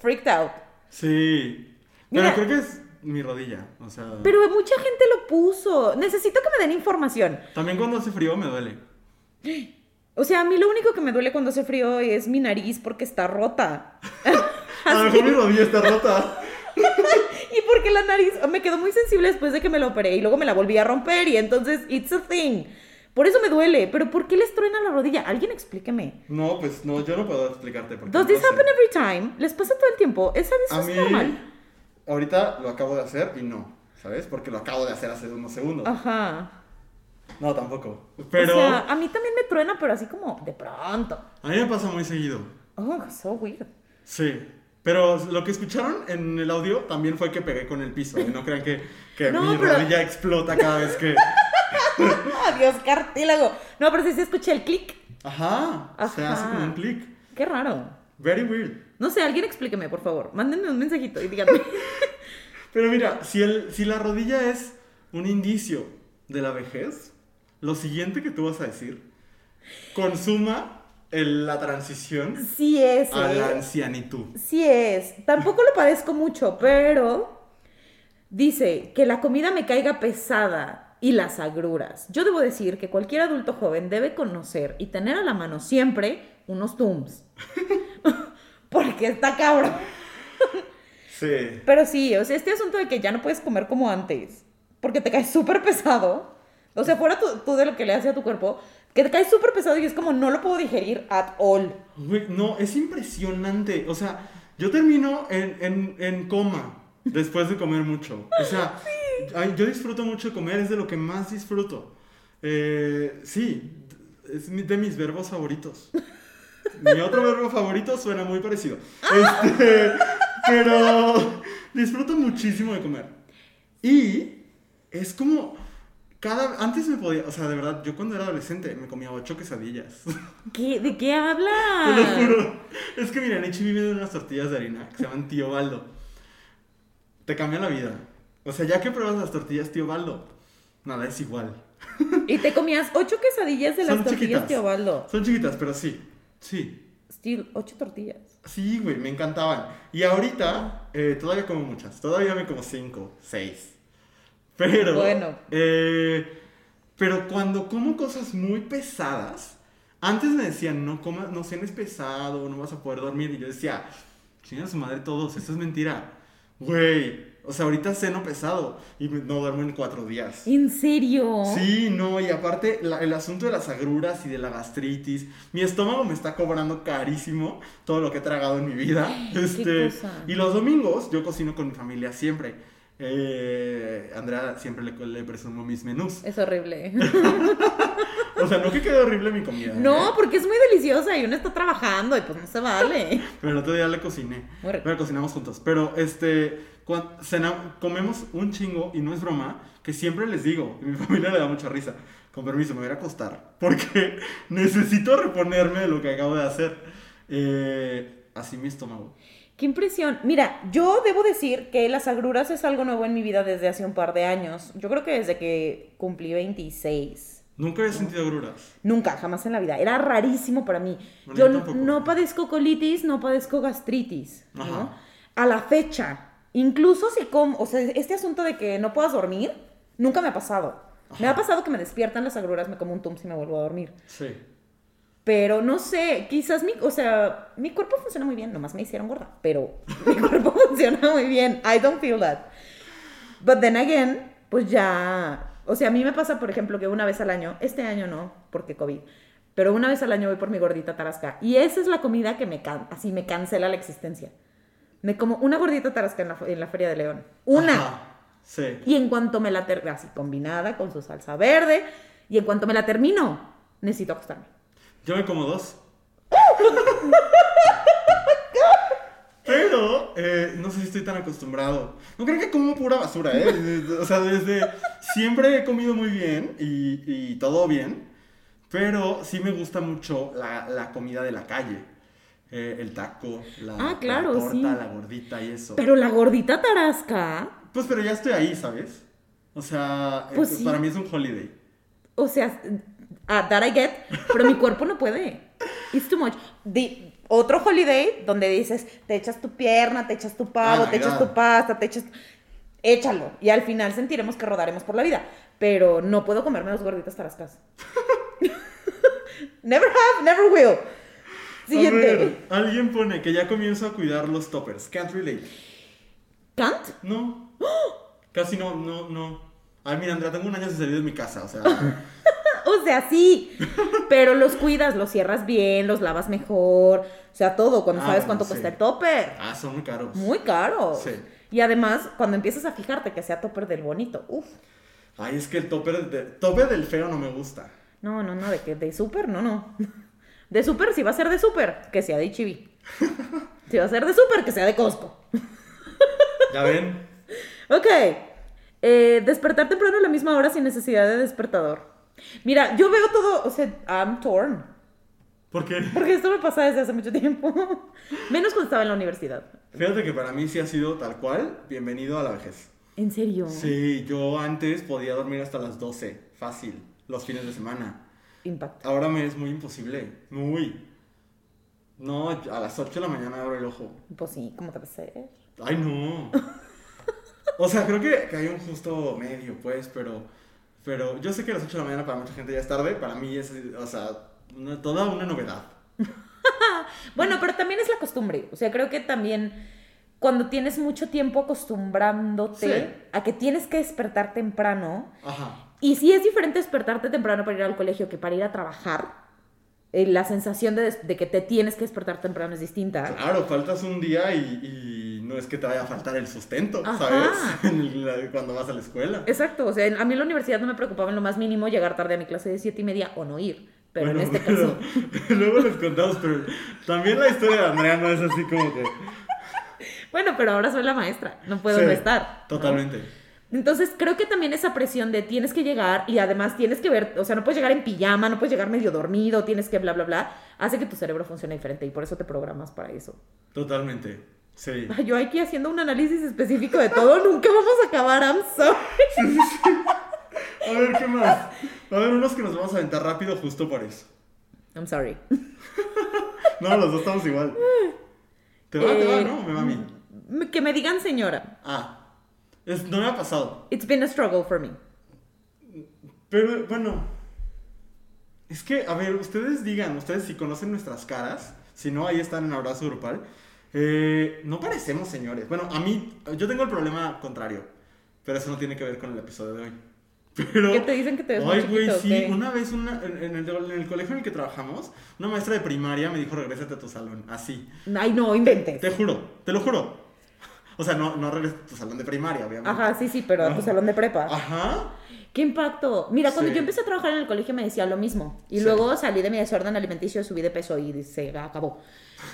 freaked out. Sí. Pero creo que es mi rodilla. O sea, Pero mucha gente lo puso. Necesito que me den información. también cuando hace frío me duele. O sea, a mí lo único que me duele cuando hace frío es mi nariz porque está rota. A lo mejor mi rodilla está rota. Y porque la nariz me quedó muy sensible después de que me la operé y luego me la volví a romper y entonces it's a thing. Por eso me duele. Pero ¿por qué les truena la rodilla? Alguien explíqueme. No, pues no, yo no puedo explicarte. Porque Does no this sé. happen every time? ¿Les pasa todo el tiempo? ¿Esa A es mí, normal? ahorita lo acabo de hacer y no, ¿sabes? Porque lo acabo de hacer hace unos segundos. Ajá. No, tampoco. Pero O sea, a mí también me truena, pero así como de pronto. a mí me pasa muy seguido. Oh, so weird. Sí. Pero lo que escucharon en el audio también fue que pegué con el piso. Y no crean que, que No, mi pero- rodilla explota cada vez que. Adiós, cartílago. No, pero sí se escuché el clic. Ajá, se Ajá. hace como un clic. Qué raro. Very weird. No sé, alguien explíqueme, por favor. Mándenme un mensajito y díganme. Pero mira, si, el, si la rodilla es un indicio de la vejez, lo siguiente que tú vas a decir, consuma el- la transición Sí es, a la ¿eh? ancianitud. Sí es. Tampoco lo padezco mucho, pero dice que la comida me caiga pesada y las agruras. Yo debo decir que cualquier adulto joven debe conocer y tener a la mano siempre unos Tums. Porque está cabrón. Sí. Pero sí, o sea, este asunto de que ya no puedes comer como antes, porque te cae súper pesado. O sea, fuera tú, tú de lo que le haces a tu cuerpo, que te cae súper pesado y es como no lo puedo digerir at all. No, es impresionante. O sea, yo termino en, en, en coma después de comer mucho. O sea, ay, yo disfruto mucho de comer, es de lo que más disfruto. Eh, sí, es de mis verbos favoritos. Mi otro verbo favorito suena muy parecido. Este, pero disfruto muchísimo de comer. Y es como... Cada, antes me podía, o sea, de verdad, yo cuando era adolescente me comía ocho quesadillas. ¿Qué, ¿De qué Te lo hablas? juro. Es que mira, en HB vienen unas tortillas de harina que se llaman Tío Baldo. Te cambia la vida. O sea, ya que pruebas las tortillas Tío Baldo, nada es igual. Y te comías ocho quesadillas de las Son tortillas, chiquitas. tío Baldo. Son chiquitas, pero sí. Sí. Still, ocho tortillas. Sí, güey, me encantaban. Y ahorita eh, todavía como muchas. Todavía me como cinco, seis. Pero. Bueno. eh, pero cuando como cosas muy pesadas, antes me decían, no comas, no cenes pesado, no vas a poder dormir. Y yo decía, chinga su madre todos, esto es mentira. Güey, o sea, ahorita ceno pesado y no duermo en cuatro días. ¿En serio? Sí, no, y aparte la- el asunto de las agruras y de la gastritis, mi estómago me está cobrando carísimo todo lo que he tragado en mi vida. Este, cosa. y los domingos yo cocino con mi familia siempre. Eh, Andrea siempre le, le presumo mis menús. Es horrible. O sea, no que quede horrible mi comida. No, ¿eh? porque es muy deliciosa y uno está trabajando y pues no se vale. Pero el otro día le cociné. Pero cocinamos juntos. Pero este, cuan- cena- comemos un chingo y no es broma, que siempre les digo, y mi familia le da mucha risa. Con permiso, me voy a acostar. Porque necesito reponerme de lo que acabo de hacer. Eh, así mi estómago. Qué impresión. Mira, yo debo decir que las agruras es algo nuevo en mi vida desde hace un par de años. Yo creo que desde que cumplí 26. Nunca había sentido agruras. Nunca, jamás en la vida. Era rarísimo para mí. Bueno, yo tampoco. no padezco colitis, no padezco gastritis. ¿no? Ajá. A la fecha, incluso si como, o sea, este asunto de que no puedas dormir, nunca me ha pasado. Me ha pasado que me despiertan las agruras, me como un tums y me vuelvo a dormir. Sí. Pero no sé, quizás mi, o sea, mi cuerpo funciona muy bien, nomás me hicieron gorda, pero mi cuerpo funciona muy bien. I don't feel that. But then again, pues ya, o sea, a mí me pasa, por ejemplo, que una vez al año, este año no, porque COVID, pero una vez al año voy por mi gordita tarasca y esa es la comida que me can así me cancela la existencia. Me como una gordita tarasca en la, en la Feria de León. Una. Ajá. Sí. Y en cuanto me la termino, así combinada con su salsa verde, y en cuanto me la termino, necesito acostarme. Yo me como dos. Pero, eh, no sé si estoy tan acostumbrado. No creo que como pura basura, ¿eh? O sea, desde siempre he comido muy bien y, y todo bien. Pero sí me gusta mucho la, la comida de la calle. Eh, el taco, la, Ah, claro, la torta, sí. la gordita y eso. Pero la gordita tarasca, Pues, pero ya estoy ahí, ¿sabes? O sea, eh, Pues sí. para mí es un holiday. o sea, ah, that I get, pero mi cuerpo no puede. It's too much. Di- otro holiday donde dices, te echas tu pierna, te echas tu pavo, Ah, te echas tu pasta, te echas... Échalo. Y al final sentiremos que rodaremos por la vida. Pero no puedo comerme dos gorditas tarascas. never have, never will. A Siguiente. ver, alguien pone que ya comienzo a cuidar los toppers. Can't relate. Kant. No. Casi no, no, no. Ay, mira, Andrea, tengo un año sin salir de mi casa, o sea. O sea, sí, pero los cuidas, los cierras bien, los lavas mejor, o sea, todo, cuando Ah, sabes bueno, cuánto sí. cuesta el topper. ah, son muy caros. Muy caro. Sí. Y además, cuando empiezas a fijarte que sea topper del bonito, uff. Ay, es que el topper, de, topper del feo no me gusta. No, no, no, de que de súper, no, no. De súper, si va a ser de súper, que sea de Ichibi. Si va a ser de súper, que sea de Costco. ¿Ya ven? Ok. Eh, despertar temprano a la misma hora sin necesidad de despertador. Mira, yo veo todo, o sea, I'm torn. ¿Por qué? Porque esto me pasa desde hace mucho tiempo. Menos cuando estaba en la universidad. Fíjate que para mí sí ha sido tal cual, bienvenido a la vejez. ¿En serio? Sí, yo antes podía dormir hasta las 12, fácil, los fines de semana. Impacto. Ahora me es muy imposible, muy. No, a las 8 de la mañana abro el ojo. Pues sí, ¿cómo te va a ser? Ay, no. O sea, creo que, que hay un justo medio, pues, pero, pero yo sé que a las 8 de la mañana para mucha gente ya es tarde, para mí es, o sea, una- toda una novedad. Bueno, pero también es la costumbre. O sea, creo que también cuando tienes mucho tiempo acostumbrándote Sí. a que tienes que despertar temprano, Ajá. Y sí es diferente despertarte temprano para ir al colegio que para ir a trabajar, eh, la sensación de, de que te tienes que despertar temprano es distinta. Claro, faltas un día y, y no es que te vaya a faltar el sustento, Ajá. ¿sabes? Cuando vas a la escuela. Exacto, o sea, a mí en la universidad no me preocupaba en lo más mínimo llegar tarde a mi clase de siete y media o no ir, pero Bueno, en este pero- caso... luego les contamos, pero también la historia de Andrea no es así como que... Bueno, pero ahora soy la maestra, no puedo Sí, no estar. ¿no? Entonces creo que también esa presión de tienes que llegar y además tienes que ver, o sea, no puedes llegar en pijama, no puedes llegar medio dormido, tienes que bla, bla, bla, hace que tu cerebro funcione diferente y por eso te programas para eso. Totalmente. Sí. Yo aquí haciendo un análisis específico de todo, nunca vamos a acabar, I'm sorry. A ver, ¿qué más? A ver, unos que nos vamos a aventar rápido justo por eso. I'm sorry. No, los dos estamos igual. ¿Te va, te va, no? Me va a mí. M- Que me digan señora. Ah, es, no me ha pasado. It's been a struggle for me. Pero, bueno. Es que, a ver, ustedes digan, ustedes si conocen nuestras caras, si no, ahí están en abrazo grupal. eh, no parecemos señores. Bueno, a mí, yo tengo el problema contrario. Pero eso no tiene que ver con el episodio de hoy. Pero, ¿Qué te dicen que te ves Ay, güey, sí. Una vez una, en, el, en el colegio en el que trabajamos, una maestra de primaria me dijo, regrésate a tu salón. Así. Ay, no, inventes. Te juro, te lo juro. O sea, no, no regresas a tu salón de primaria, obviamente. Ajá, sí, sí, pero a tu salón de prepa. Ajá. ¿Qué impacto? Mira, cuando Sí. yo empecé a trabajar en el colegio me decía lo mismo. Y Sí. luego salí de mi desorden alimenticio, subí de peso y se acabó.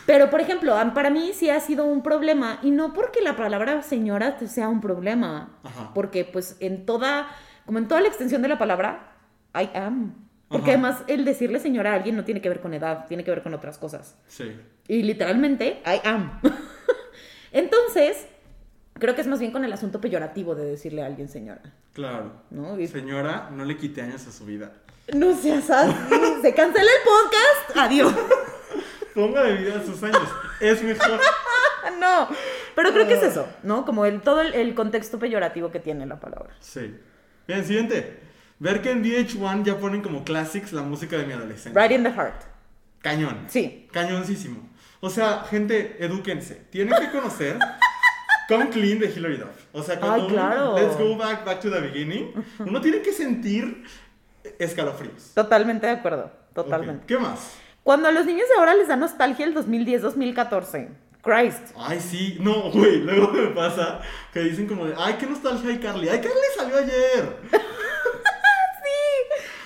Pero, por ejemplo, para mí sí ha sido un problema. Y no porque la palabra señora sea un problema. Ajá. Porque, pues, en toda, como en toda la extensión de la palabra, I am. Porque Ajá. además el decirle señora a alguien no tiene que ver con edad, tiene que ver con otras cosas. Sí. Y literalmente, I am. Entonces, creo que es más bien con el asunto peyorativo de decirle a alguien señora. Claro. ¿No? Y- Señora, no le quite años a su vida. No seas así. Se cancela el podcast. Adiós. Ponga de vida a sus años. Es mejor. No. Pero creo que es eso, ¿no? Como el, todo el, el contexto peyorativo que tiene la palabra. Sí. Bien, siguiente. Ver que en VH1 ya ponen como classics la música de mi adolescencia. Right in the heart. Cañón. Sí. Cañoncísimo. O sea, gente, edúquense. Tienen que conocer Come Clean de Hilary Duff. O sea, cuando Ay, claro. uno- Let's go back, back to the beginning, uno tiene que sentir escalofríos. Totalmente de acuerdo. Totalmente. Ok, ¿Qué más? Cuando a los niños de ahora les da nostalgia el 2010-2014. Christ. Ay, sí. No, güey. Luego me pasa que dicen como de, ay, qué nostalgia hay Carly. Ay, Carly salió ayer.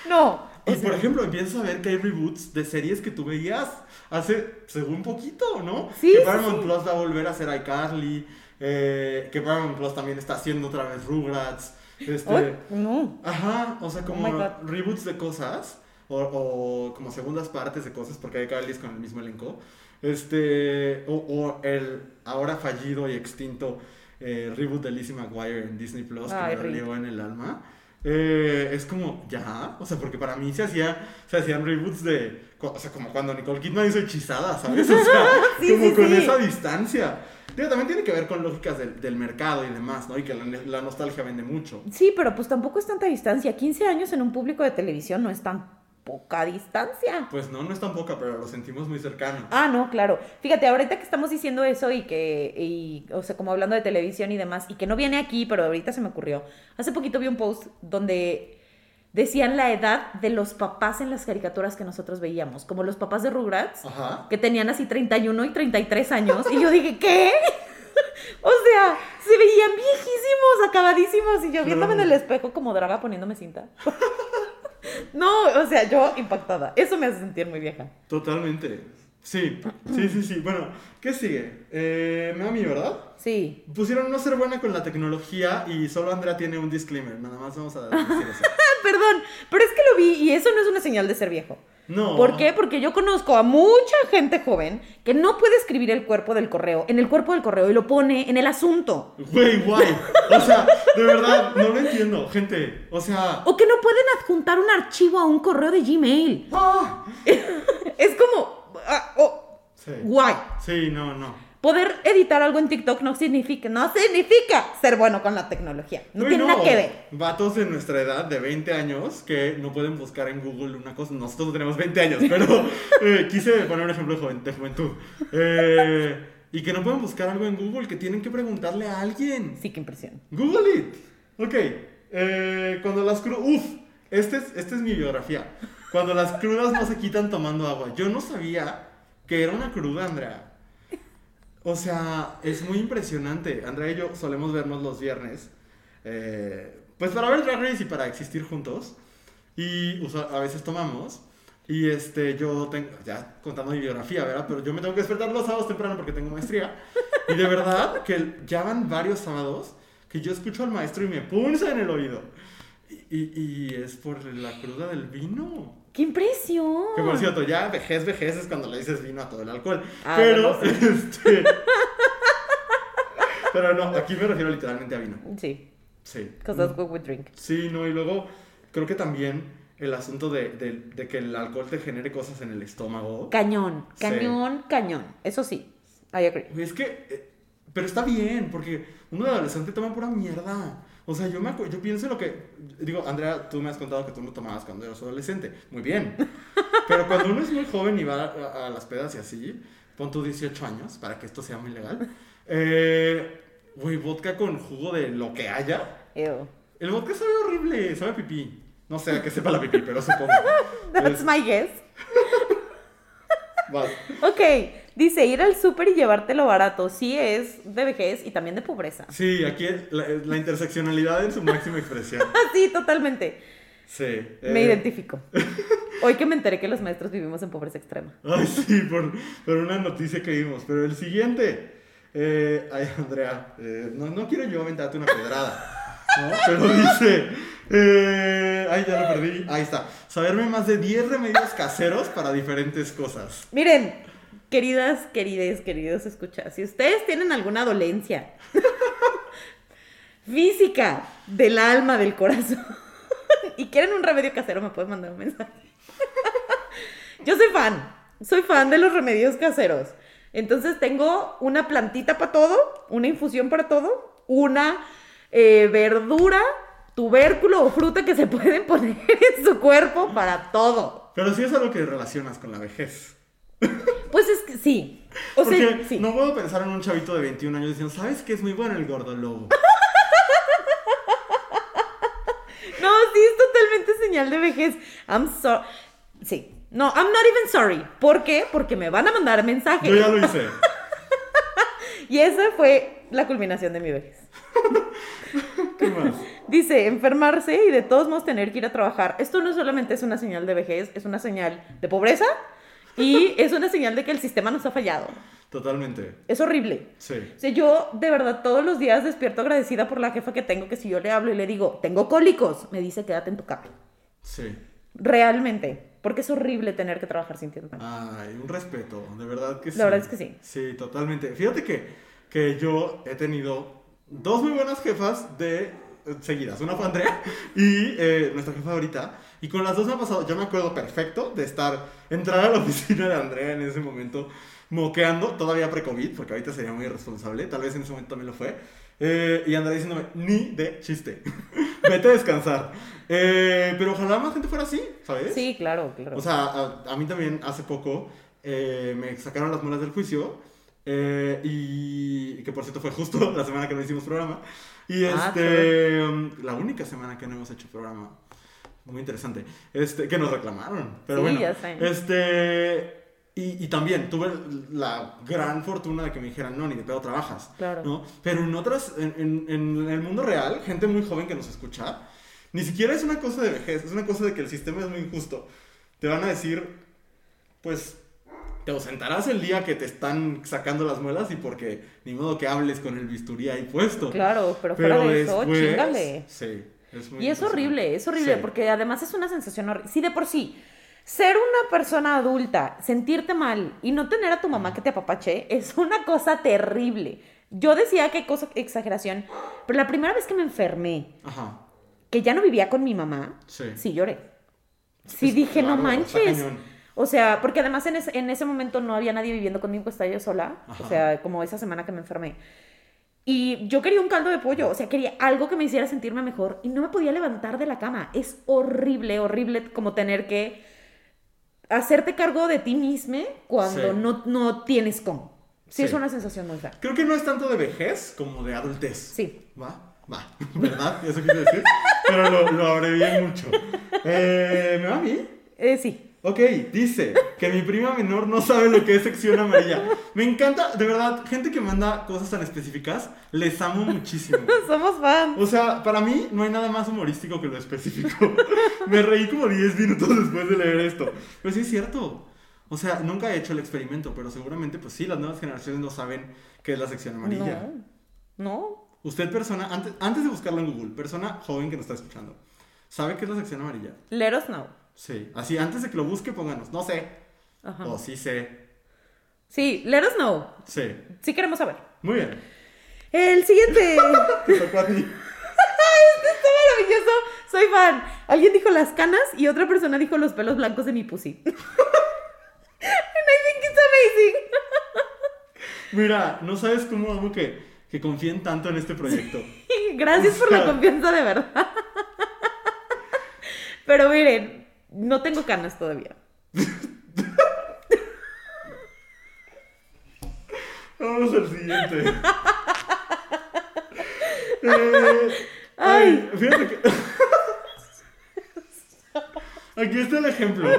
No. Y por ejemplo, empiezas a ver que hay reboots de series que tú veías hace, según poquito, ¿no? Sí, Que sí, Paramount sí. Plus va a volver a hacer iCarly. Eh, que Paramount Plus también está haciendo otra vez Rugrats. Este, Ay, no. Ajá, o sea, como Oh reboots de cosas. O, o como segundas partes de cosas, porque hay Carly es con el mismo elenco. Este, o, o el ahora fallido y extinto eh, reboot de Lizzie McGuire en Disney Plus, que me dolió en el alma. Eh, es como, ya, o sea, porque para mí se, hacía, se hacían reboots de, o sea, como cuando Nicole Kidman hizo Hechizada, ¿sabes? O sea, Sí, como sí, con sí. esa distancia. Digo, también tiene que ver con lógicas del, del mercado y demás, ¿no? Y que la, la nostalgia vende mucho. Sí, pero pues tampoco es tanta distancia. 15 años en un público de televisión no es tan poca distancia. Pues no, no es tan poca, pero lo sentimos muy cercano. Ah, no, claro. Fíjate, ahorita que estamos diciendo eso y que, y, o sea, como hablando de televisión y demás, y que no viene aquí, pero ahorita se me ocurrió. Hace poquito vi un post donde decían la edad de los papás en las caricaturas que nosotros veíamos, como los papás de Rugrats, Ajá. que tenían así 31 y 33 años, y yo dije, ¿qué? O sea, se veían viejísimos, acabadísimos, y yo viéndome en el espejo como draga poniéndome cinta. No, o sea, yo impactada. Eso me hace sentir muy vieja. Totalmente. Sí, sí, sí, sí. Bueno, ¿qué sigue? Eh, Mami, ¿verdad? Sí. Pusieron no ser buena con la tecnología y solo Andrea tiene un disclaimer. Nada más vamos a decir eso. Perdón, pero es que lo vi y eso no es una señal de ser viejo. No. ¿Por qué? Porque yo conozco a mucha gente joven que no puede escribir el cuerpo del correo en el cuerpo del correo y lo pone en el asunto. Güey, guay. O sea, de verdad, no lo entiendo, gente. O sea. O que no pueden adjuntar un archivo a un correo de Gmail. ¡ah! Es como... ah, oh, Sí. guay. Sí, no, no. Poder editar algo en TikTok no significa, no significa ser bueno con la tecnología. No tiene nada que ver. Vatos de nuestra edad, de 20 años, que no pueden buscar en Google una cosa. Nosotros no tenemos 20 años, pero eh, quise poner un ejemplo de, joven- de juventud. Eh, y que no pueden buscar algo en Google, que tienen que preguntarle a alguien. Sí, qué impresión. Google it. Ok. eh, cuando las crudas. Uf, este es, esta es mi biografía. Cuando las crudas no se quitan tomando agua. Yo no sabía que era una cruda, Andrea. O sea, es muy impresionante. Andrea y yo solemos vernos los viernes. eh, pues para ver Drag Race y para existir juntos. Y a veces tomamos. Y este, yo tengo, ya contando mi biografía, ¿verdad? Pero yo me tengo que despertar los sábados temprano porque tengo maestría. Y de verdad que ya van varios sábados que yo escucho al maestro y me punza en el oído. Y, y- y es por la cruda del vino. ¡Qué impresión! Que por cierto, ya vejez, vejez es cuando le dices vino a todo el alcohol. Ah, pero, bueno, este. pero no, aquí me refiero literalmente a vino. Sí, Sí. because that's what we drink. Sí, no, y luego creo que también el asunto de, de- de que el alcohol te genere cosas en el estómago. Cañón, Sí. cañón, cañón. Eso sí, I agree. Es que, eh, pero está bien, porque uno de adolescente toma pura mierda. O sea, yo, me yo pienso en lo que... Digo, Andrea, tú me has contado que tú no tomabas cuando eras adolescente. Muy bien. Pero cuando uno es muy joven y va a, a las pedas y así, pon tú 18 años para que esto sea muy legal. Eh, Güey, vodka con jugo de lo que haya. Ew. El vodka sabe horrible, sabe pipí. No sé a qué sepa la pipí, pero supongo. That's Es- my guess. vas. Ok, dice ir al súper y llevártelo barato. Sí es de vejez y también de pobreza. Sí, aquí es la, la interseccionalidad en su máxima expresión. Sí, totalmente. Sí. Me eh, identifico. Hoy que me enteré que los maestros vivimos en pobreza extrema. Ay, sí, por, por una noticia que vimos. Pero el siguiente. eh, ay, Andrea, eh, no, no quiero yo aventarte una pedrada. ¿no? Pero dice. ay, ya lo perdí. Ahí está. Saberme más de 10 remedios caseros para diferentes cosas. Miren, queridas, querides, queridos escuchas, si ustedes tienen alguna dolencia física del alma, del corazón, y quieren un remedio casero, me pueden mandar un mensaje. Yo soy fan, soy fan de los remedios caseros. Entonces tengo una plantita para todo, una infusión para todo, una eh, verdura, tubérculo o fruta que se pueden poner en su cuerpo para todo. Pero sí es algo que relacionas con la vejez. Pues es que sí. O Porque sea, sí. no puedo pensar en un chavito de 21 años diciendo, ¿sabes qué es muy bueno el gordo lobo? No, sí, es totalmente señal de vejez. I'm sorry. Sí. No, I'm not even sorry. ¿Por qué? Porque me van a mandar mensaje. Yo ya lo hice. Y esa fue la culminación de mi vejez. ¿Qué más? Dice, enfermarse y de todos modos tener que ir a trabajar. Esto no solamente es una señal de vejez, es una señal de pobreza y es una señal de que el sistema nos ha fallado. Totalmente. Es horrible. Sí. O sea, yo de verdad todos los días despierto agradecida por la jefa que tengo, que si yo le hablo y le digo, tengo cólicos, me dice, quédate en tu cama. Sí. Realmente. Porque es horrible tener que trabajar sintiendo Ay, un respeto, de verdad que sí. La verdad es que sí. Sí, totalmente. Fíjate que, que yo he tenido dos muy buenas jefas de eh, seguidas. Una fue Andrea y eh, nuestra jefa ahorita. Y con las dos me ha pasado, yo me acuerdo perfecto de estar, entrar a la oficina de Andrea en ese momento, moqueando, todavía pre-COVID, porque ahorita sería muy irresponsable, tal vez en ese momento también lo fue. Eh, y Andrea diciéndome, ni de chiste, vete a descansar. Eh, pero ojalá más gente fuera así, ¿sabes? Sí, claro, claro. O sea, a, a mí también hace poco eh, me sacaron las muelas del juicio. eh, y que por cierto fue justo la semana que no hicimos programa. Y Ah, este. La única semana que no hemos hecho programa. Muy interesante. Este, que nos reclamaron. Pero Sí, bueno. ya sé. Este. Y, y también tuve la gran fortuna de que me dijeran, no, ni de pedo trabajas. Claro. ¿no? Pero en otras, en, en- en el mundo real, gente muy joven que nos escucha, ni siquiera es una cosa de vejez, es una cosa de que el sistema es muy injusto. Te van a decir, pues, te ausentarás el día que te están sacando las muelas y porque ni modo que hables con el bisturí ahí puesto. Claro, pero fuera de eso, después- chingale. Sí, es Y es horrible, es horrible, Sí. porque además es una sensación horrible. Sí, de por sí, ser una persona adulta, sentirte mal y no tener a tu mamá que te apapache es una cosa terrible. Yo decía que cosa exageración, pero la primera vez que me enfermé, Ajá. que ya no vivía con mi mamá, Sí. sí lloré. Sí Es dije, no claro, está manches. O sea, porque además en ese, en ese momento no había nadie viviendo conmigo, estaba yo sola. Ajá. O sea, como esa semana que me enfermé. Y yo quería un caldo de pollo, o sea, quería algo que me hiciera sentirme mejor y no me podía levantar de la cama. Es horrible, horrible como tener que hacerte cargo de ti mismo cuando Sí. no, no tienes cómo. Sí, Sí. es una sensación muy fea. Creo que no es tanto de vejez como de adultez. Sí. ¿Va? Va. ¿Verdad? Eso quise decir. Pero lo, lo abrevié mucho. Eh, ¿Me va a mí? Eh, sí. Ok, dice que mi prima menor no sabe lo que es sección amarilla. Me encanta, de verdad, gente que manda cosas tan específicas, les amo muchísimo. Somos fans. O sea, para mí no hay nada más humorístico que lo específico. Me reí como 10 minutos después de leer esto. Pero sí es cierto. O sea, nunca he hecho el experimento, pero seguramente, pues sí, las nuevas generaciones no saben qué es la sección amarilla. No. No. Usted, persona, antes, antes de buscarlo en Google, persona joven que nos está escuchando, ¿sabe qué es la sección amarilla? Let us know. Sí, así, antes de que lo busque, pónganos, no sé. Ajá. O sí sé. Sí, let us know. Sí. Sí queremos saber. Muy bien. El siguiente. Te tocó a ti. Está maravilloso. Soy fan. Alguien dijo las canas y otra persona dijo los pelos blancos de mi pussy. And I think it's amazing. Mira, no sabes cómo amo que, que confíen tanto en este proyecto. Gracias por la confianza de verdad. Pero miren, no tengo canas todavía. Vamos al siguiente. Eh, ay, fíjate que. Aquí está el ejemplo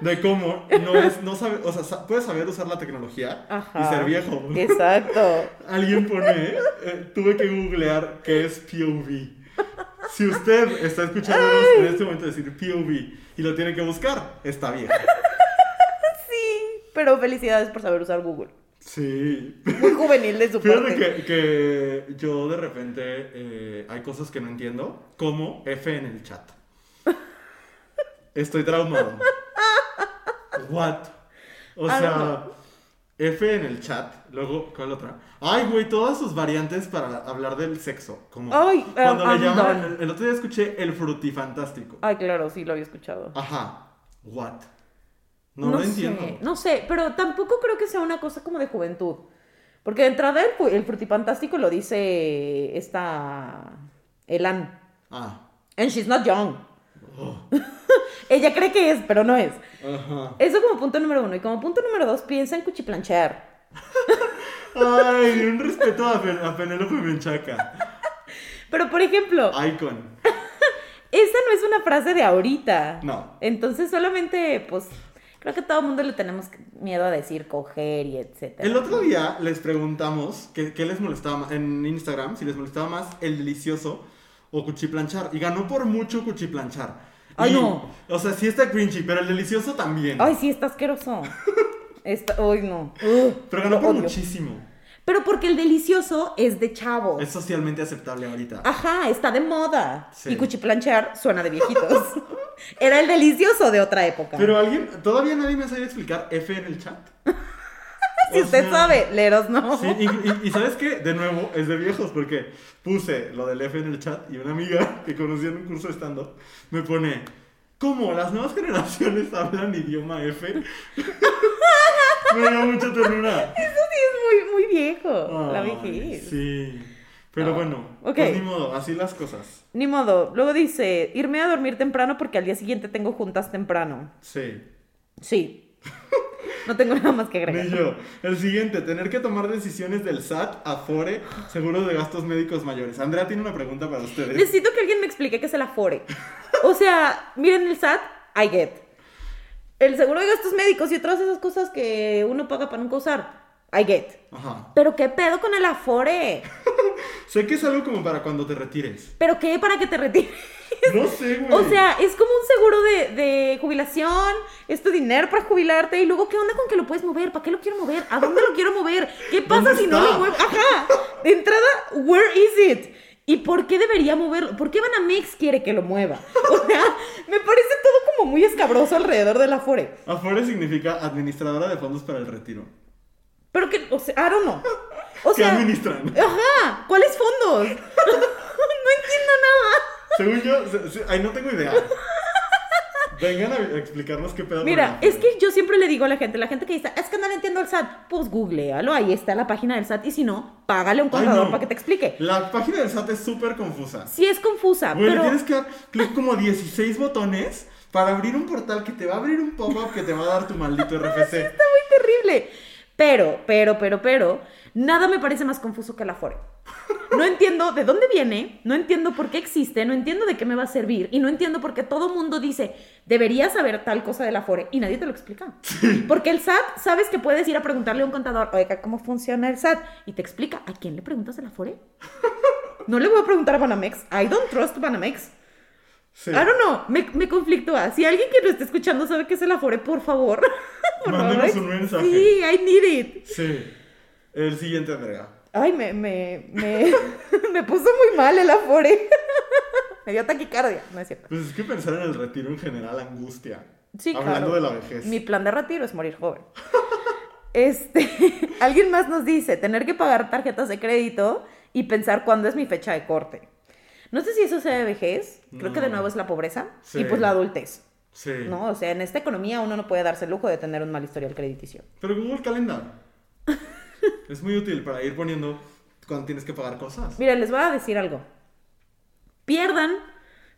de cómo no es, no sabe, o sea, puedes saber usar la tecnología y ser viejo. Exacto. Alguien pone, eh, tuve que googlear qué es POV. Si usted está escuchándonos en este momento decir POV y lo tiene que buscar, está viejo. Sí. Pero felicidades por saber usar Google. Sí. Muy juvenil de su Fíjate parte. que, que yo de repente eh, hay cosas que no entiendo, como F en el chat. Estoy traumado. What? O don't sea, F en el chat, luego, ¿cuál otra? Ay, güey, todas sus variantes para hablar del sexo. Como Ay, cuando um, le I'm llaman, el, el otro día escuché el frutifantástico. Ay, claro, sí lo había escuchado. Ajá. What? No, lo sé, entiendo. No sé, pero tampoco creo que sea una cosa como de juventud. Porque de entrada el, el frutifantástico lo dice esta Elan. Ah. And she's not young. Oh. Ella cree que es, pero no es. Ajá. Eso como punto número uno. Y como punto número dos, piensa en cuchiplanchear. Ay, un respeto a, Pen- a Penélope Menchaca. Pero por ejemplo, Icon. esa no es una frase de ahorita. No. Entonces solamente, pues, creo que todo el mundo le tenemos miedo a decir coger y etcétera. El otro día les preguntamos qué, qué les molestaba más en Instagram, si les molestaba más el delicioso o cuchiplanchar. Y ganó por mucho cuchiplanchar. Ay, Y, no. O sea, sí está cringy, pero el delicioso también. Ay, sí, está asqueroso. Está, ay, no. Pero ganó por odio. muchísimo. Pero porque el delicioso es de chavos. Es socialmente aceptable ahorita. Ajá, está de moda. Sí. Y cuchiplanchear suena de viejitos. Era el delicioso de otra época. Pero alguien, todavía nadie me sabe explicar F en el chat. Si usted sea, sabe, leros no. Sí, y, y- y ¿sabes qué? De nuevo, es de viejos porque puse lo del F en el chat y una amiga que conocí en un curso de stand-up me pone, ¿cómo? ¿Las nuevas generaciones hablan idioma F? me dio mucha ternura. Eso sí es muy, muy viejo. la vejez. Sí. Pero Ah, bueno, ok. pues ni modo, así las cosas. Ni modo. Luego dice, irme a dormir temprano porque al día siguiente tengo juntas temprano. Sí. Sí. No tengo nada más que agregar. Yo. El siguiente, tener que tomar decisiones del SAT, Afore, seguros de gastos médicos mayores. Andrea tiene una pregunta para ustedes. Necesito que alguien me explique qué es el Afore. O sea, miren el SAT, I get. El seguro de gastos médicos y otras esas cosas que uno paga para nunca usar, I get. Ajá. Pero qué pedo con el Afore. Sé que es algo como para cuando te retires. Pero qué para que te retires. No sé, güey. O sea, es como un seguro de, de jubilación, es tu dinero para jubilarte y luego, ¿qué onda con que lo puedes mover? ¿Para qué lo quiero mover? ¿A dónde lo quiero mover? ¿Qué pasa ¿Dónde si no lo muevo? Ajá, de entrada, where is it? ¿Y por qué debería moverlo? ¿Por qué Banamex quiere que lo mueva? O sea, me parece todo como muy escabroso. escabroso alrededor del Afore. Afore significa administradora de fondos para el retiro. Pero que, o sea, I don't know. O ¿Qué sea, administran? ajá, ¿cuáles fondos? no entiendo nada. Según yo, se- se- ay, no tengo idea. Vengan a explicarnos qué pedo. Mira, es que yo siempre le digo a la gente, la gente que dice, es que no le entiendo el SAT, pues googlealo, ahí está la página del SAT, y si no, págale a un Ay, contador no. para que te explique. La página del SAT es súper confusa. Sí es confusa, le pero... tienes que dar clic como 16 botones para abrir un portal que te va a abrir un pop-up que te va a dar tu maldito RFC. Está muy terrible. Pero, pero, pero, pero, nada me parece más confuso que el Afore. No entiendo de dónde viene, no entiendo por qué existe, no entiendo de qué me va a servir y no entiendo por qué todo mundo dice, deberías saber tal cosa del Afore y nadie te lo explica. Porque el SAT, sabes que puedes ir a preguntarle a un contador, oiga, ¿cómo funciona el SAT? Y te explica, ¿a quién le preguntas el Afore? No le voy a preguntar a Banamex. I don't trust Banamex. Sí. I don't know, me, me conflictúa. Si alguien que lo esté escuchando sabe qué es el Afore, por favor. Mándenos un mensaje. Sí, I need it. Sí. El siguiente, verga. Ay, me, me, me, me puso muy mal el Afore. me dio taquicardia, no es cierto. Pues es que pensar en el retiro en general angustia. Sí, Hablando claro. de la vejez. Mi plan de retiro es morir joven. Este, alguien más nos dice, tener que pagar tarjetas de crédito y pensar cuándo es mi fecha de corte. No sé si eso sea de vejez, creo que de nuevo es la pobreza Sí. y pues la adultez. Sí. ¿no? O sea, en esta economía uno no puede darse el lujo de tener un mal historial crediticio. Pero Google Calendar es muy útil para ir poniendo cuando tienes que pagar cosas. Mira, les voy a decir algo. Pierdan,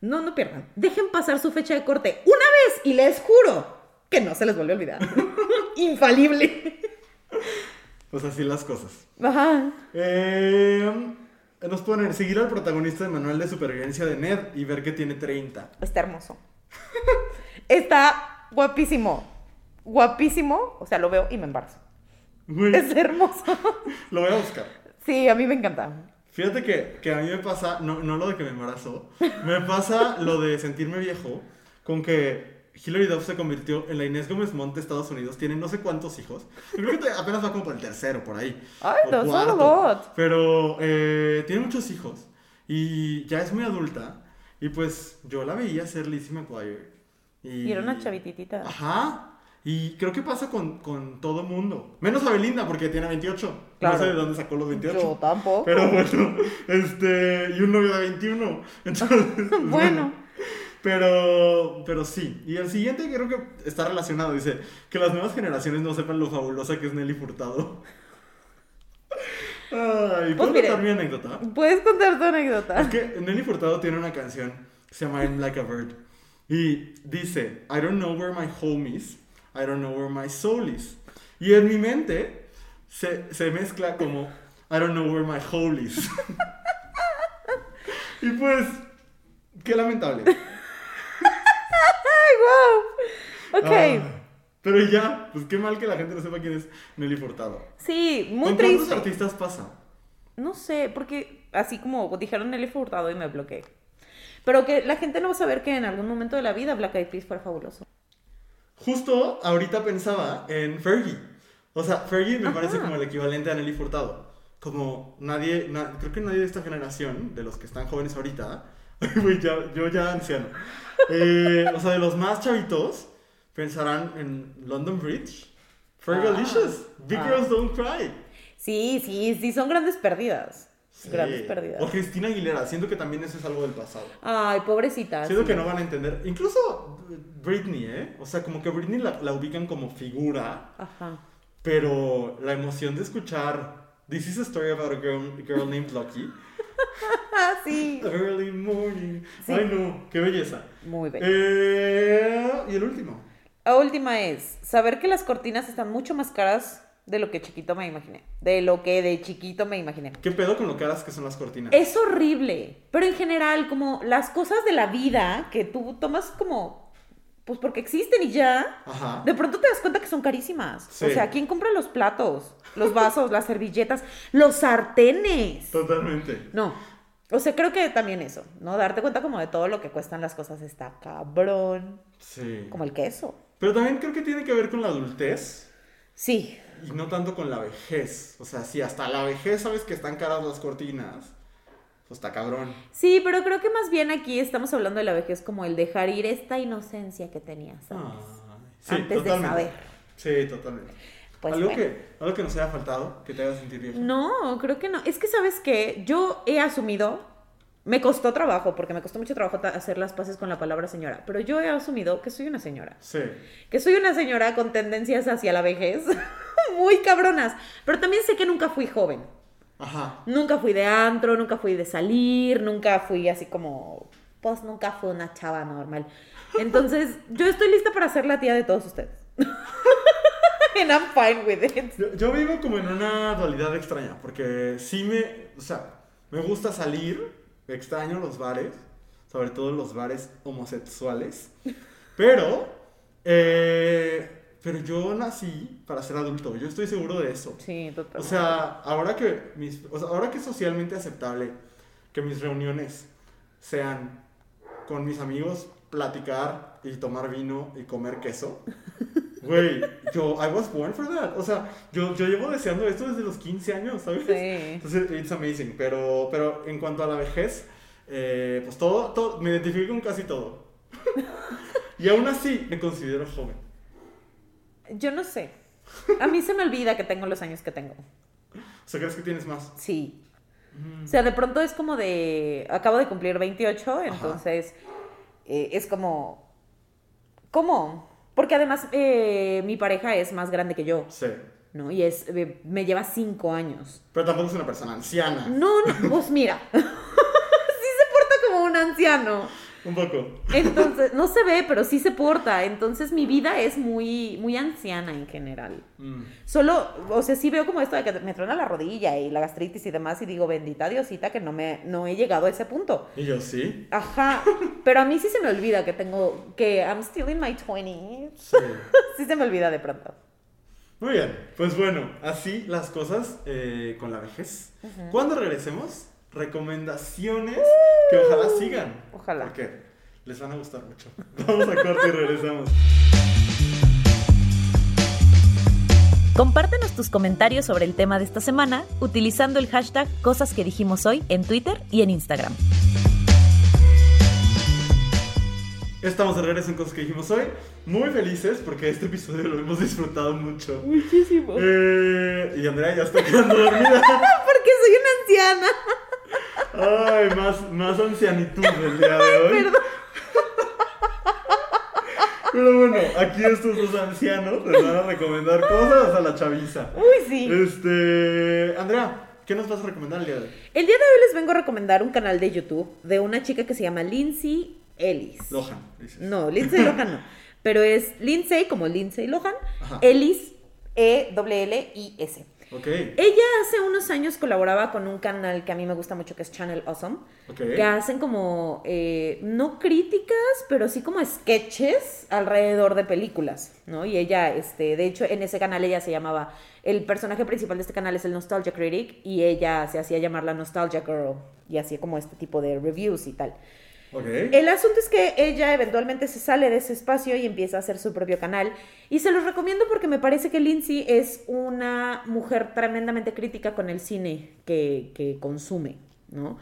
no, no pierdan, dejen pasar su fecha de corte una vez y les juro que no se les vuelve a olvidar. Infalible. Pues así las cosas. Ajá. Eh, nos ponen seguir al protagonista de Manual de Supervivencia de Ned y ver que tiene 30. Está hermoso. Está guapísimo. Guapísimo. O sea, lo veo y me embarazo. Güey, Es hermoso. lo voy a buscar. Sí, a mí me encanta. Fíjate que, que a mí me pasa, no, no lo de que me embarazo, me pasa lo de sentirme viejo con que Hilary Duff se convirtió en la Inés Gómez Montt de Estados Unidos. Tiene no sé cuántos hijos. Yo creo que apenas va como por el tercero, por ahí. Ay, o that's a cuarto. Pero eh, tiene muchos hijos. Y ya es muy adulta. Y pues yo la veía ser Lizzie McGuire. Y, Y era una chavititita. Ajá. Y creo que pasa con, con todo mundo. Menos a Belinda, porque tiene 28. Claro. No sé de dónde sacó los 28. Yo tampoco. Pero bueno, este, y un novio de 21. Entonces, pues, Bueno. Pero, pero sí. Y el siguiente creo que está relacionado. Dice que las nuevas generaciones no sepan lo fabulosa que es Nelly Furtado. Ay, ¿puedo mire. contar mi anécdota? Puedes contar tu anécdota. Es que Nelly Furtado tiene una canción que se llama I'm Like a Bird. Y dice, I don't know where my home is, I don't know where my soul is. Y en mi mente se, se mezcla como, I don't know where my hole is. y pues, qué lamentable. ¡Ay, wow! Ok. Ah, pero ya, pues qué mal que la gente no sepa quién es Nelly Furtado. Sí, muy ¿Con cuántos triste. artistas pasa? No sé, porque así como dijeron Nelly Furtado y me bloqueé. Pero que la gente no va a saber que en algún momento de la vida Black Eyed Peas fue fabuloso. Justo ahorita pensaba en Fergie. O sea, Fergie me Ajá. parece como el equivalente a Nelly Furtado. Como nadie, na- creo que nadie de esta generación, de los que están jóvenes ahorita, ya- yo ya anciano, eh, o sea, de los más chavitos, pensarán en London Bridge, Fergalicious, Big Ah. Girls Don't Cry. Sí, sí, sí, son grandes pérdidas. Sí. Grandes pérdidas. O Cristina Aguilera, siento que también eso es algo del pasado. Ay, pobrecita. Siento sí. que no van a entender. Incluso Britney, ¿eh? O sea, como que Britney la, la ubican como figura, Ajá. pero la emoción de escuchar This is a story about a girl, a girl named Lucky. Sí. Early morning. Sí. Ay, no, qué belleza. Muy bien. Eh, y el último. La última es saber que las cortinas están mucho más caras de lo que chiquito me imaginé. De lo que de chiquito me imaginé. ¿Qué pedo con lo caras que son las cortinas? Es horrible, pero en general, como las cosas de la vida que tú tomas como, pues porque existen y ya, Ajá. de pronto te das cuenta que son carísimas. Sí. O sea, ¿quién compra los platos, los vasos, las servilletas, los sartenes? Totalmente. No. O sea, creo que también eso, ¿no? Darte cuenta como de todo lo que cuestan las cosas está cabrón. Sí. Como el queso. Pero también creo que tiene que ver con la adultez Sí. Y no tanto con la vejez. O sea, si hasta la vejez sabes que están caras las cortinas, pues está cabrón. Sí, pero creo que más bien aquí estamos hablando de la vejez como el dejar ir esta inocencia que tenías antes. Ay, sí, Antes de saber. Sí, totalmente. Pues algo, bueno. que, algo que nos haya faltado, que te haga sentir vieja. No, creo que no. Es que, ¿sabes qué? Yo he asumido, me costó trabajo, porque me costó mucho trabajo hacer las paces con la palabra señora, pero yo he asumido que soy una señora. Sí. Que soy una señora con tendencias hacia la vejez muy cabronas, pero también sé que nunca fui joven. Ajá. Nunca fui de antro, nunca fui de salir, nunca fui así como, pues nunca fui una chava normal. Entonces, yo estoy lista para ser la tía de todos ustedes. And I'm fine with it. Yo, yo vivo como en una dualidad extraña, porque sí me, o sea, me gusta salir, extraño los bares, sobre todo los bares homosexuales, pero, eh, pero yo nací para ser adulto, yo estoy seguro de eso. Sí, total. O sea, ahora que, mis, o sea, ahora que es socialmente aceptable que mis reuniones sean con mis amigos, platicar y tomar vino y comer queso. Güey, yo, I was born for that. O sea, yo, yo llevo deseando esto desde los 15 años, ¿sabes? Sí. Entonces, it's amazing. Pero, pero en cuanto a la vejez, eh, pues todo, todo, me identifico con casi todo. y aún así, me considero joven. Yo no sé. A mí se me olvida que tengo los años que tengo. O sea, ¿crees que tienes más? Sí. O sea, de pronto es como de. Acabo de cumplir 28, entonces eh, es como. ¿Cómo? Porque además eh, mi pareja es más grande que yo, Sí. ¿no? Y es, eh, me lleva 5 años. Pero tampoco es una persona anciana. No, no, pues mira. sí se porta como un anciano. Un poco. Entonces, no se ve, pero sí se porta. Entonces mi vida es muy, muy anciana en general. Mm. Solo, o sea, sí veo como esto de que me truena la rodilla y la gastritis y demás y digo, bendita Diosita que no me no he llegado a ese punto. Y yo sí. Ajá, pero a mí sí se me olvida que tengo, que I'm still in my 20s. Sí. Sí se me olvida de pronto. Muy bien, pues bueno, así las cosas eh, con la vejez. Cuando regresemos, recomendaciones que ojalá sigan. Ojalá. Porque les van a gustar mucho. Vamos a corte y regresamos. Compártenos tus comentarios sobre el tema de esta semana utilizando el hashtag Cosas que dijimos hoy en Twitter y en Instagram. Estamos de regreso en cosas que dijimos hoy. Muy felices porque este episodio lo hemos disfrutado mucho. Muchísimo. Eh, y Andrea ya está quedando dormida. Porque soy una anciana. Ay, más, más ancianitud el día de hoy. Pero bueno, aquí estos dos ancianos les van a recomendar cosas a la chaviza. Uy, sí. Este, Andrea, ¿qué nos vas a recomendar el día de hoy? El día de hoy les vengo a recomendar un canal de YouTube de una chica que se llama Lindsay Ellis. Lohan, dices. No, Lindsay Lohan no. Pero es Lindsay como Lindsay Lohan. Ajá. Ellis, E-L-L-I-S. Ok, Ella hace unos años colaboraba con un canal que a mí me gusta mucho que es Channel Awesome. ok. Que hacen como, eh, no críticas, pero sí como sketches alrededor de películas, ¿no? Y ella, este, de hecho, en ese canal ella se llamaba, el personaje principal de este canal es el Nostalgia Critic y ella se hacía llamar la Nostalgia Girl y hacía como este tipo de reviews y tal. El asunto es que ella eventualmente se sale de ese espacio y empieza a hacer su propio canal. Y se los recomiendo porque me parece que Lindsay es una mujer tremendamente crítica con el cine que, que consume, ¿no?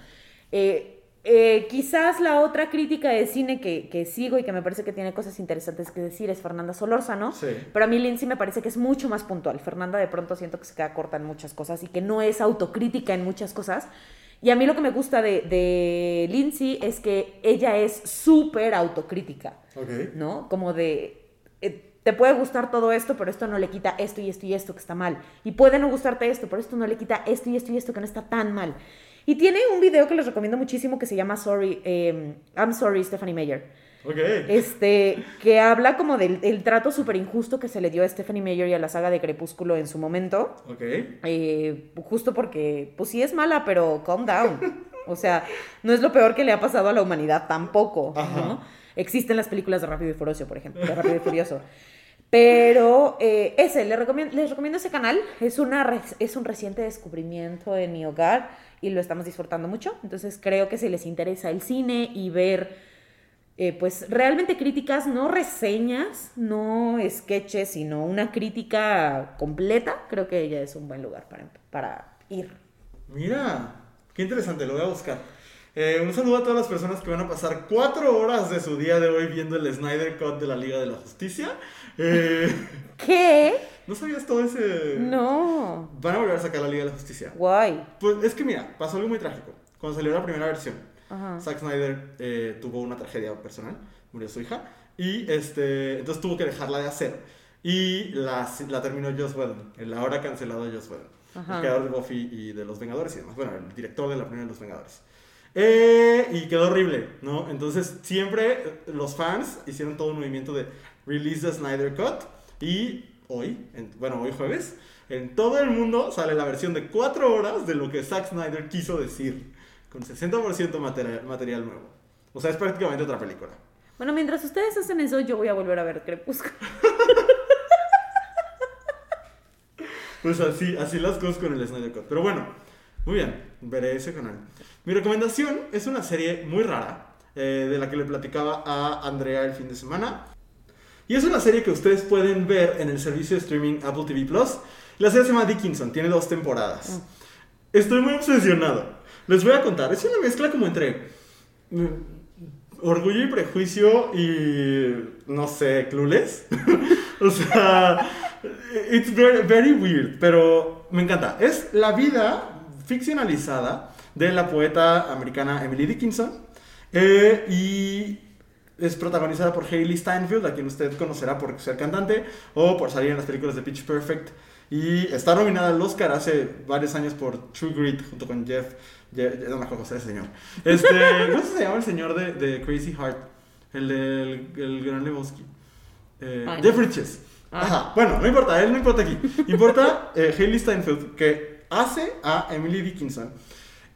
Eh, eh, quizás la otra crítica de cine que, que sigo y que me parece que tiene cosas interesantes que decir es Fernanda Solórzano. Sí. Pero a mí Lindsay me parece que es mucho más puntual. Fernanda de pronto siento que se queda corta en muchas cosas y que no es autocrítica en muchas cosas. Y a mí lo que me gusta de, de Lindsay es que ella es súper autocrítica, Ok. ¿no? Como de, eh, te puede gustar todo esto, pero esto no le quita esto y esto y esto que está mal. Y puede no gustarte esto, pero esto no le quita esto y esto y esto que no está tan mal. Y tiene un video que les recomiendo muchísimo que se llama Sorry, eh, I'm Sorry, Stephanie Meyer. Ok. Este, que habla como del el trato súper injusto que se le dio a Stephanie Meyer y a la saga de Crepúsculo en su momento. Ok. Eh, justo porque, pues sí es mala, pero calm down. O sea, no es lo peor que le ha pasado a la humanidad tampoco, Ajá. ¿no? Existen las películas de Rápido y Furioso, por ejemplo, de Rápido y Furioso. Pero eh, ese, les recomiendo, les recomiendo ese canal. Es, una, es un reciente descubrimiento en mi hogar y lo estamos disfrutando mucho. Entonces creo que si les interesa el cine y ver, eh, pues realmente críticas, no reseñas, no sketches, sino una crítica completa, creo que ella es un buen lugar para, para ir. Mira, qué interesante, lo voy a buscar. Eh, un saludo a todas las personas que van a pasar cuatro horas de su día de hoy viendo el Snyder Cut de la Liga de la Justicia. Eh, ¿Qué? ¿No sabías todo ese...? No. Van a volver a sacar la Liga de la Justicia. Guay. Pues es que mira, pasó algo muy trágico. Cuando salió la primera versión, Ajá. Zack Snyder eh, tuvo una tragedia personal, murió su hija, y este, entonces tuvo que dejarla de hacer. Y la, la terminó Joss Whedon, el ahora cancelado Joss Whedon, Ajá. el creador de Buffy y de Los Vengadores y demás. Bueno, el director de la primera de Los Vengadores. Eh, y quedó horrible, ¿no? Entonces siempre los fans hicieron todo un movimiento de release the Snyder Cut y hoy, en- bueno, hoy jueves, en todo el mundo sale la versión de 4 horas de lo que Zack Snyder quiso decir, con 60% material, material nuevo. O sea, es prácticamente otra película. Bueno, mientras ustedes hacen eso, yo voy a volver a ver Crepúsculo. Pues así, así las cosas con el Snyder Cut. Pero bueno, muy bien, veré ese canal. Mi recomendación es una serie muy rara, eh, de la que le platicaba a Andrea el fin de semana. Y es una serie que ustedes pueden ver en el servicio de streaming Apple TV Plus. La serie se llama Dickinson, tiene dos temporadas. Estoy muy obsesionado. Les voy a contar, es una mezcla como entre mm, orgullo y prejuicio y no sé, clueless. o sea, it's very, very weird, pero me encanta. Es la vida ficcionalizada de la poeta americana Emily Dickinson eh, y es protagonizada por Hailey Steinfeld, a quien usted conocerá por ser cantante o por salir en las películas de Pitch Perfect. Y está nominada al Oscar hace varios años por True Grit junto con Jeff. Jeff- no me acuerdo cómo se llama ese señor. Este, ¿Cómo se llama el señor de, de Crazy Heart? El del el Gran Lebowski. Eh, Ay, Jeff. Bridges. Ah. Ajá. Bueno, no importa, él no importa aquí. Importa eh, Steinfeld que hace a Emily Dickinson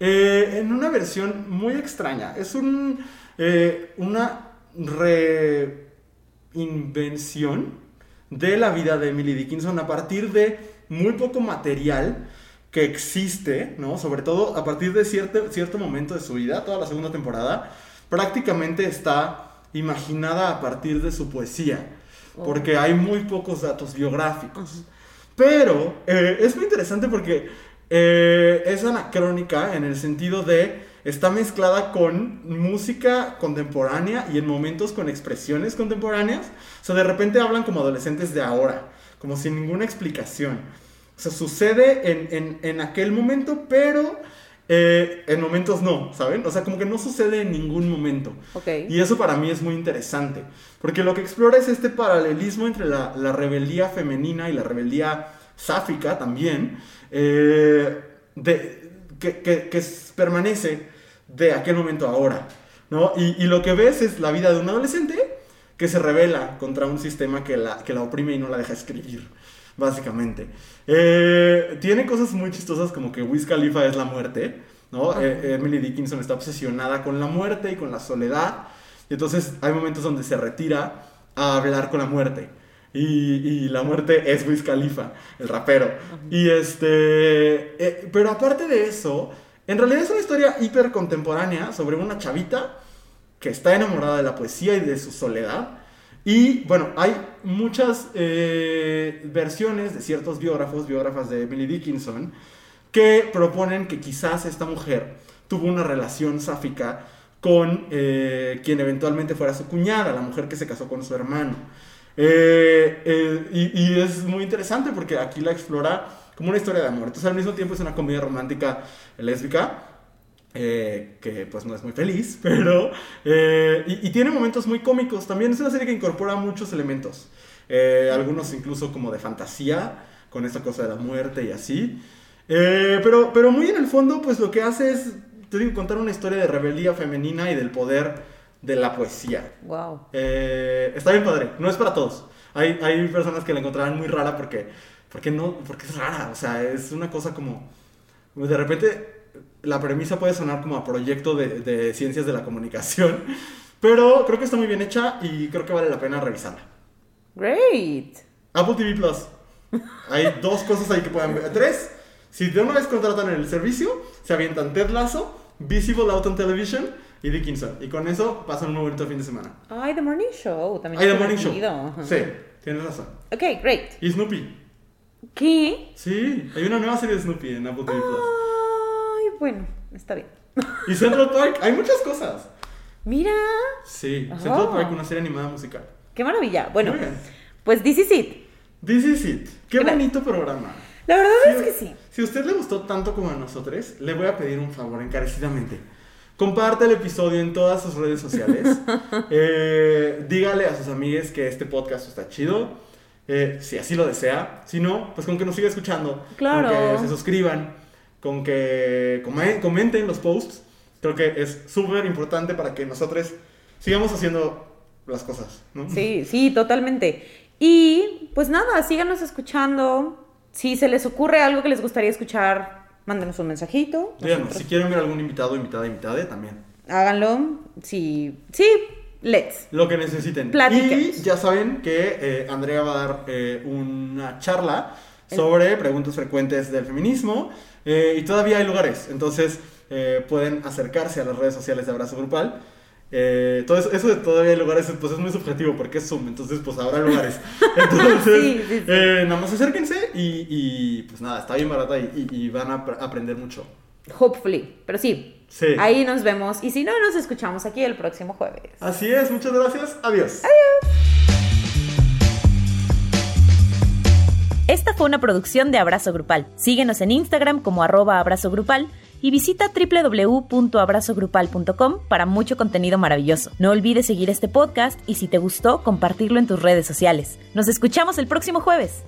eh, en una versión muy extraña. Es un, eh, una reinvención de la vida de Emily Dickinson a partir de muy poco material que existe, ¿no? Sobre todo a partir de cierto, cierto momento de su vida, toda la segunda temporada, prácticamente está imaginada a partir de su poesía, porque hay muy pocos datos biográficos. Pero eh, es muy interesante porque eh, es anacrónica en el sentido de está mezclada con música contemporánea y en momentos con expresiones contemporáneas. O sea, de repente hablan como adolescentes de ahora, como sin ninguna explicación. O sea, sucede en, en- en aquel momento, pero eh, en momentos no, ¿saben? O sea, como que no sucede en ningún momento. Ok. Y eso para mí es muy interesante, porque lo que explora es este paralelismo entre la, la rebeldía femenina y la rebeldía sáfica también, eh, de, que, que- que permanece de aquel momento a ahora, ¿no? Y, y lo que ves es la vida de un adolescente que se revela contra un sistema que la, que la oprime y no la deja escribir, básicamente. Eh, tiene cosas muy chistosas como que Wiz Khalifa es la muerte, ¿no? Eh, Emily Dickinson está obsesionada con la muerte y con la soledad. Y entonces hay momentos donde se retira a hablar con la muerte. Y, y la muerte es Wiz Khalifa, el rapero. Y este. eh, pero aparte de eso, en realidad es una historia hiper contemporánea sobre una chavita que está enamorada de la poesía y de su soledad. Y bueno, hay muchas eh, versiones de ciertos biógrafos, biógrafas de Emily Dickinson, que proponen que quizás esta mujer tuvo una relación sáfica con eh, quien eventualmente fuera su cuñada, la mujer que se casó con su hermano. Eh, y es muy interesante porque aquí la explora como una historia de amor. Entonces al mismo tiempo es una comedia romántica lésbica. Eh, que pues no es muy feliz, pero... eh, y, y tiene momentos muy cómicos. También es una serie que incorpora muchos elementos. Eh, algunos incluso como de fantasía, con esta cosa de la muerte y así. Eh, pero, pero muy en el fondo, pues lo que hace es, te digo, contar una historia de rebeldía femenina y del poder de la poesía. Wow. Eh, está bien padre, no es para todos. Hay, hay personas que la encontrarán muy rara porque, porque, no, porque es rara, o sea, es una cosa como... De repente la premisa puede sonar como a proyecto de, de ciencias de la comunicación, pero creo que está muy bien hecha y creo que vale la pena revisarla. Great. Apple TV Plus. Hay dos cosas ahí que pueden ver. Tres. Si de una vez contratan el servicio, se avientan Ted Lasso, Visible Out on Television y Dickinson. Y con eso pasan un muy bonito fin de semana. Ay, The Morning Show. También Hay The Morning Show. Sí, tienes razón. Ok, great. Y Snoopy. ¿Qué? Sí, hay una nueva serie de Snoopy en Apple TV Plus. Bueno, está bien. Y Central Park, hay muchas cosas. Mira, Sí, Oh. Central Park, una serie animada musical. qué maravilla. Bueno, pues this is it. This is it. Qué bonito programa. La verdad es que sí. Si a usted le gustó tanto como a nosotros, le voy a pedir un favor encarecidamente. Comparte el episodio en todas sus redes sociales. Eh, dígale a sus amigues que este podcast está chido. eh, si así lo desea. Si no, pues con que nos siga escuchando. Claro. Con que se suscriban. Con que come- comenten los posts. Creo que es súper importante para que nosotros sigamos haciendo las cosas. ¿no? Sí, sí, totalmente. Y pues nada, síganos escuchando. Si se les ocurre algo que les gustaría escuchar, mándenos un mensajito. Díganos, si quieren ver algún invitado, invitada, invitada, también. Háganlo. Sí, sí, let's. Lo que necesiten. Platiquemos. Y ya saben que eh, Andrea va a dar eh, una charla sobre preguntas frecuentes del feminismo. Eh, y todavía hay lugares. Entonces eh, pueden acercarse a las redes sociales de Abrazo Grupal. Eh, todo eso, eso de todavía hay lugares pues es muy subjetivo porque es Zoom, entonces pues habrá lugares. Entonces, Sí, sí, sí. eh, nada más acérquense y, y, pues nada, está bien barata y, y- y van a ap- aprender mucho. Hopefully. Pero sí, Sí. ahí nos vemos. Y si no, nos escuchamos aquí el próximo jueves. Así es, muchas gracias. Adiós. Esta fue una producción de Abrazo Grupal. Síguenos en Instagram como arroba grupal y visita www.abrazogrupal.com para mucho contenido maravilloso. No olvides seguir este podcast y si te gustó, compartirlo en tus redes sociales. Nos escuchamos el próximo jueves.